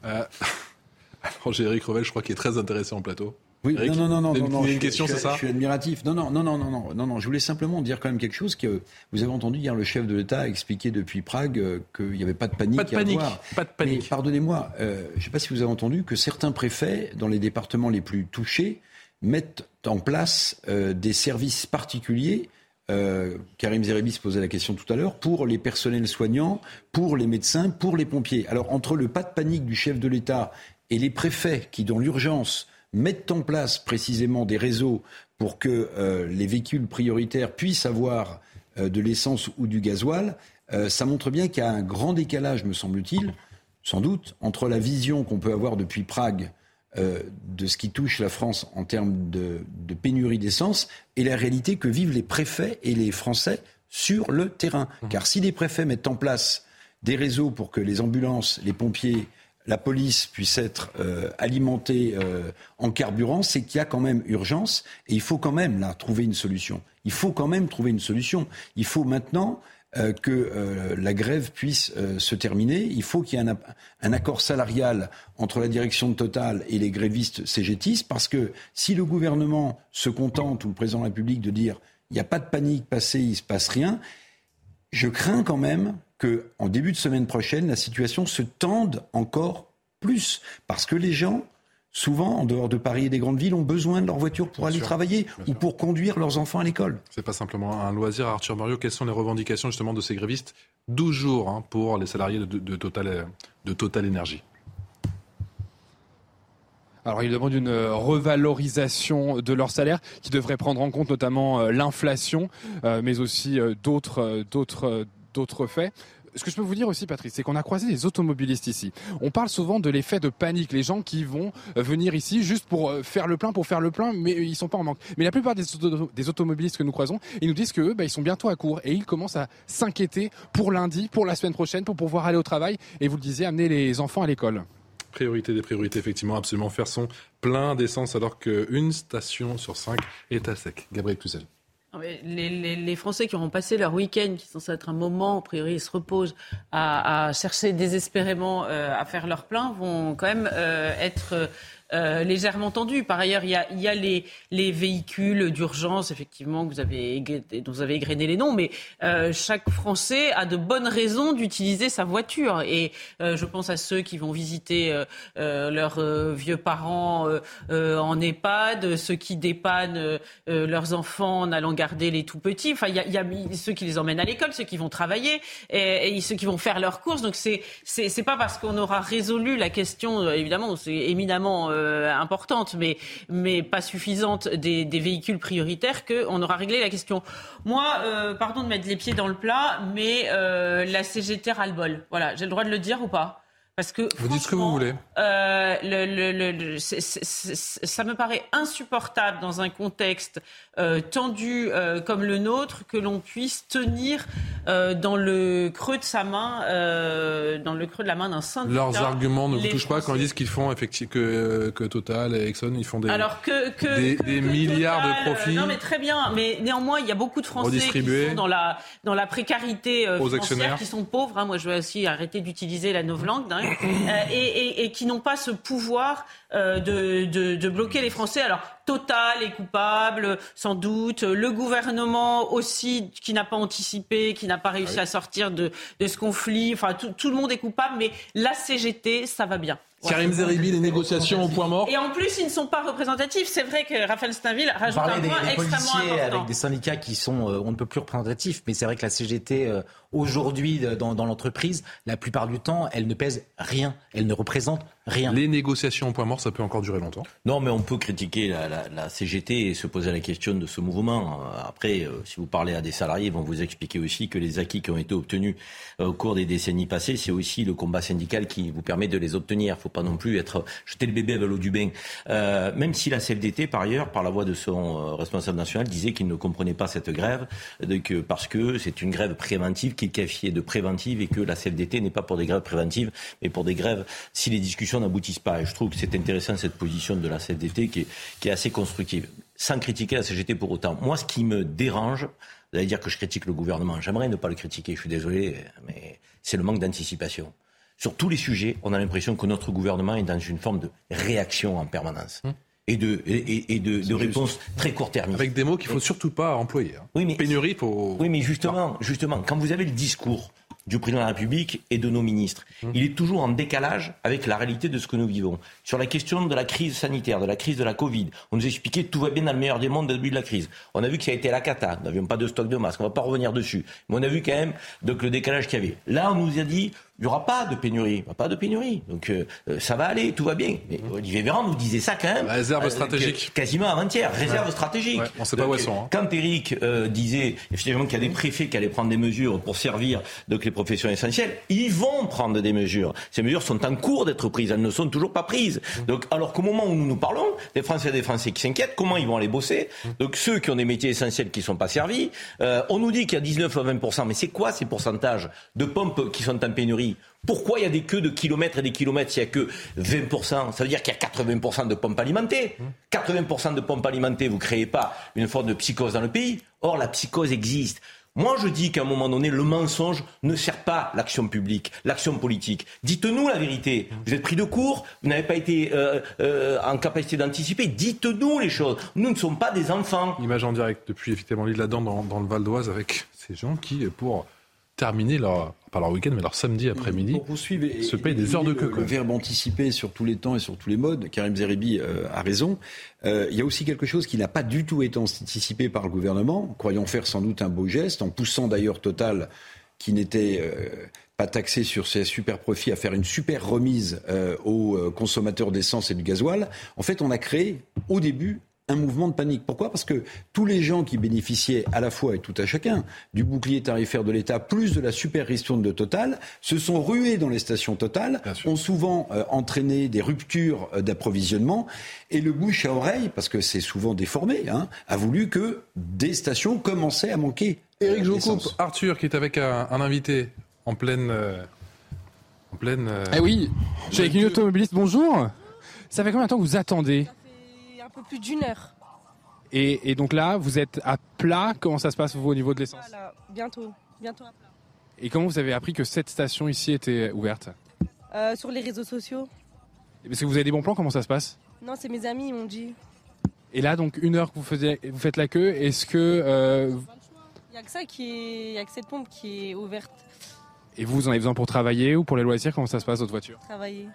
Euh... Alors, je crois, qui est très intéressé en plateau. Oui, non, non, non, non, non, une question, c'est ça Je suis admiratif. Non, non, non, non, non, non, non, Je voulais simplement dire quand même quelque chose que vous avez entendu hier le chef de l'État expliquer depuis Prague euh, qu'il n'y avait pas de panique. Pas de panique. Pas de panique. Pardonnez-moi, euh, je ne sais pas si vous avez entendu que certains préfets dans les départements les plus touchés mettent en place euh, des services particuliers. Euh, Karim Zeribi posait la question tout à l'heure, pour les personnels soignants, pour les médecins, pour les pompiers. Alors entre le pas de panique du chef de l'État et les préfets qui, dans l'urgence, mettent en place précisément des réseaux pour que euh, les véhicules prioritaires puissent avoir euh, de l'essence ou du gasoil, euh, ça montre bien qu'il y a un grand décalage, me semble-t-il, sans doute, entre la vision qu'on peut avoir depuis Prague de ce qui touche la France en termes de, de pénurie d'essence et la réalité que vivent les préfets et les Français sur le terrain. Mmh. Car si les préfets mettent en place des réseaux pour que les ambulances, les pompiers, la police puisse être euh, alimentée euh, en carburant, c'est qu'il y a quand même urgence et il faut quand même là trouver une solution. Il faut quand même trouver une solution. Il faut maintenant euh, que euh, la grève puisse euh, se terminer. Il faut qu'il y ait un, un, accord salarial entre la direction de Total et les grévistes CGTistes, parce que si le gouvernement se contente, ou le président de la République, de dire il n'y a pas de panique passée, il ne se passe rien, je crains quand même qu'en début de semaine prochaine, la situation se tende encore plus, parce que les gens souvent, en dehors de Paris et des grandes villes, ont besoin de leur voiture pour aller travailler ou pour conduire leurs enfants à l'école. C'est pas simplement un loisir. Arthur Mario, quelles sont les revendications justement de ces grévistes 12 jours hein, pour les salariés de, de, Total, de Total Énergie? Alors, ils demandent une revalorisation de leur salaire qui devrait prendre en compte notamment euh, l'inflation, euh, mais aussi euh, d'autres, d'autres, d'autres faits ce que je peux vous dire aussi, Patrice, c'est qu'on a croisé des automobilistes ici. On parle souvent de l'effet de panique, les gens qui vont euh, venir ici juste pour euh, faire le plein, pour faire le plein, mais ils sont pas en manque. Mais la plupart des, automobilistes que nous croisons, ils nous disent que bah, ils sont bientôt à court et ils commencent à s'inquiéter pour lundi, pour la semaine prochaine, pour pouvoir aller au travail. Et vous le disiez, amener les enfants à l'école. Priorité des priorités, effectivement, absolument faire son plein d'essence alors qu'une station sur cinq est à sec. Gabriel Cluzel. Les, Français qui auront passé leur week-end, qui sont censé être un moment, a priori ils se reposent, à, chercher désespérément euh, à faire leur plein, vont quand même euh, être euh, légèrement tendu. Par ailleurs, il y a, les, les, véhicules d'urgence, effectivement, vous avez, dont vous avez égrené les noms, mais euh, chaque Français a de bonnes raisons d'utiliser sa voiture. Et euh, je pense à ceux qui vont visiter leurs vieux parents en EHPAD, ceux qui dépannent leurs enfants en allant garder les tout petits. Enfin, il y a, ceux qui les emmènent à l'école, ceux qui vont travailler et, et, ceux qui vont faire leurs courses. Donc c'est c'est pas parce qu'on aura résolu la question, évidemment, c'est éminemment euh, importante, mais, pas suffisante des, véhicules prioritaires qu'on aura réglé la question. Moi, euh, pardon de mettre les pieds dans le plat, mais euh, la CGT ras-le-bol. Voilà, j'ai le droit de le dire ou pas? Parce que vous dites ce que vous voulez. Euh, le, le, ça me paraît insupportable dans un contexte euh, tendu euh, comme le nôtre que l'on puisse tenir dans le creux de sa main, dans le creux de la main d'un syndicat. Leurs arguments ne vous touchent pas quand ils disent qu'ils font effectivement que, que Total et Exxon ils font des, Alors que, que, des, des milliards de profits. Non mais très bien, mais néanmoins il y a beaucoup de Français qui sont dans la dans la précarité financière, qui sont pauvres. Hein. Moi je veux aussi arrêter d'utiliser la novlangue. Hein. Euh, et, qui n'ont pas ce pouvoir euh, de, de, bloquer les Français. Alors, Total est coupable, sans doute. Le gouvernement aussi, qui n'a pas anticipé, qui n'a pas réussi à sortir de, de ce conflit. Enfin, tout, tout le monde est coupable, mais la CGT, ça va bien. Karim Zeribi, les négociations au point mort. Et en plus, ils ne sont pas représentatifs. C'est vrai que Raphaël Steinville rajoute un point des, extrêmement important. avec des syndicats qui sont, euh, on ne peut plus représentatifs, mais c'est vrai que la CGT, euh, aujourd'hui, dans, dans l'entreprise, la plupart du temps, elle ne pèse rien. Elle ne représente rien. Les négociations au point mort, ça peut encore durer longtemps. Non, mais on peut critiquer la, la, la CGT et se poser la question de ce mouvement. Après, euh, si vous parlez à des salariés, ils vont vous expliquer aussi que les acquis qui ont été obtenus au cours des décennies passées, c'est aussi le combat syndical qui vous permet de les obtenir. Faut pas non plus être jeter le bébé avec l'eau du bain. Euh, même si la CFDT, par ailleurs, par la voix de son euh, responsable national, disait qu'il ne comprenait pas cette grève, que, parce que c'est une grève préventive qui est qualifiée de préventive et que la CFDT n'est pas pour des grèves préventives, mais pour des grèves si les discussions n'aboutissent pas. Et je trouve que c'est intéressant cette position de la CFDT qui est, qui est assez constructive, sans critiquer la CGT pour autant. Moi, ce qui me dérange, vous allez dire que je critique le gouvernement. J'aimerais ne pas le critiquer, je suis désolé, mais c'est le manque d'anticipation sur tous les sujets, on a l'impression que notre gouvernement est dans une forme de réaction en permanence. Hum. Et de, et, de, réponse très court terme. Avec des mots qu'il ne faut surtout pas employer. Hein. Oui, mais, Pénurie, faut... Oui, mais justement, justement, quand vous avez le discours du président de la République et de nos ministres. Hum. Il est toujours en décalage avec la réalité de ce que nous vivons. Sur la question de la crise sanitaire, de la crise de la Covid, on nous expliquait que tout va bien dans le meilleur des mondes au début de la crise. On a vu que ça a été la cata. Nous n'avions pas de stock de masques. On ne va pas revenir dessus. Mais on a vu quand même donc, le décalage qu'il y avait. Là, on nous a dit il n'y aura pas de pénurie. Il n'y aura pas de pénurie. Donc euh, euh, ça va aller, tout va bien. Mais Olivier Véran nous disait ça quand même. réserve euh, stratégique. Quasiment avant-hier. Réserve stratégique. on ne sait pas où elles sont. Hein. Quand Eric disait effectivement qu'il y a des préfets qui allaient prendre des mesures pour servir donc, les professions essentielles, ils vont prendre des mesures. Ces mesures sont en cours d'être prises. Elles ne sont toujours pas prises. Donc, alors qu'au moment où nous nous parlons, des Français et des Français qui s'inquiètent, comment ils vont aller bosser Donc ceux qui ont des métiers essentiels qui ne sont pas servis, on nous dit qu'il y a 19 à 20 mais c'est quoi ces pourcentages de pompes qui sont en pénurie? Pourquoi il y a des queues de kilomètres et des kilomètres s'il n'y a que 20% Ça veut dire qu'il y a 80% de pompes alimentées. 80% de pompes alimentées, vous ne créez pas une forme de psychose dans le pays. Or, la psychose existe. Moi, je dis qu'à un moment donné, le mensonge ne sert pas l'action publique, l'action politique. Dites-nous la vérité. Vous êtes pris de court, vous n'avez pas été euh, euh, en capacité d'anticiper. Dites-nous les choses. Nous ne sommes pas des enfants. Image en direct depuis effectivement l'île Adam dans, dans le Val d'Oise avec ces gens qui, pour terminer leur, pas leur week-end, mais leur samedi après-midi, se payent des heures de queue. Le, le verbe anticiper sur tous les temps et sur tous les modes, Karim Zeribi euh, a raison. Euh, il y a aussi quelque chose qui n'a pas du tout été anticipé par le gouvernement, croyant faire sans doute un beau geste, en poussant d'ailleurs Total, qui n'était euh, pas taxé sur ses super profits, à faire une super remise aux consommateurs d'essence et du gasoil. En fait, on a créé au début un mouvement de panique. Pourquoi? Parce que tous les gens qui bénéficiaient à la fois et tout à chacun du bouclier tarifaire de l'État plus de la super ristourne de Total se sont rués dans les stations Total, ont souvent euh, entraîné des ruptures euh, d'approvisionnement et le bouche à oreille, parce que c'est souvent déformé, hein, a voulu que des stations commençaient à manquer. Éric, je vous coupe. Arthur qui est avec un, un invité en pleine... euh, en pleine... euh, Eh oui, je suis avec une automobiliste. Bonjour. Ça fait combien de temps que vous attendez? Peu plus d'une heure. et, et donc là, vous êtes à plat. Comment ça se passe vous au niveau de l'essence? Voilà, bientôt, bientôt à plat. Et comment vous avez appris que cette station ici était ouverte? Euh, sur les réseaux sociaux. Parce que vous avez des bons plans, comment ça se passe? Non, c'est mes amis, ils m'ont dit. Et là, donc une heure que vous, faisiez, vous faites la queue, est-ce que euh, Il y a que ça qui est, il y a que cette pompe qui est ouverte. et vous, vous en avez besoin pour travailler ou pour les loisirs? Comment ça se passe votre voiture? Travailler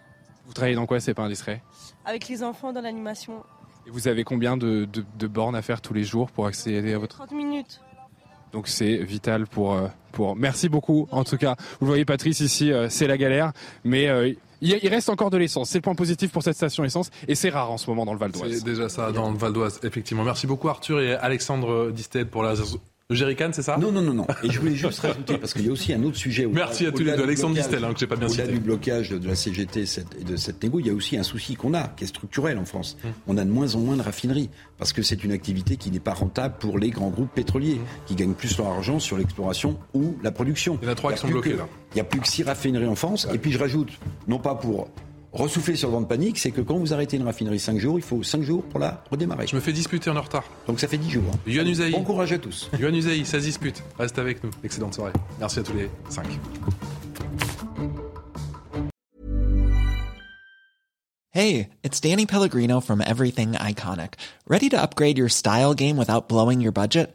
Vous travaillez dans quoi? C'est pas indiscret? avec les enfants dans l'animation. Et vous avez combien de, de- de bornes à faire tous les jours pour accéder à votre 30 minutes. Donc c'est vital pour euh, pour. Merci beaucoup. En tout cas, vous voyez Patrice ici, euh, c'est la galère, mais euh, il, reste encore de l'essence. C'est le point positif pour cette station essence et c'est rare en ce moment dans le Val d'Oise. C'est déjà ça dans le Val d'Oise, effectivement. Merci beaucoup Arthur et Alexandre Distel pour la... Le Jerrycan, c'est ça Non, non, non, non. Et je voulais juste rajouter, parce qu'il y a aussi un autre sujet. au- Merci à tous les au-delà deux. Alexandre Distel, hein, que j'ai pas bien Au-delà cité. du blocage de la CGT et de cette négo, il y a aussi un souci qu'on a, qui est structurel en France. Hum. On a de moins en moins de raffineries, parce que c'est une activité qui n'est pas rentable pour les grands groupes pétroliers, Hum. qui gagnent plus leur argent sur l'exploration ou la production. Il y en a trois qui sont bloqués, que- là. Il n'y a plus que six raffineries en France. Et puis je rajoute, non pas pour ressouffler sur le vent de panique, c'est que quand vous arrêtez une raffinerie 5 jours, il faut 5 jours pour la redémarrer. Je me fais disputer, en retard. Donc ça fait 10 jours. hein. Yohann Usaï. Bon courage à tous. Usaï, ça se dispute. Reste avec nous. Excellente soirée. Merci à tous les cinq. Hey, it's Danny Pellegrino from Everything Iconic. Ready to upgrade your style game without blowing your budget?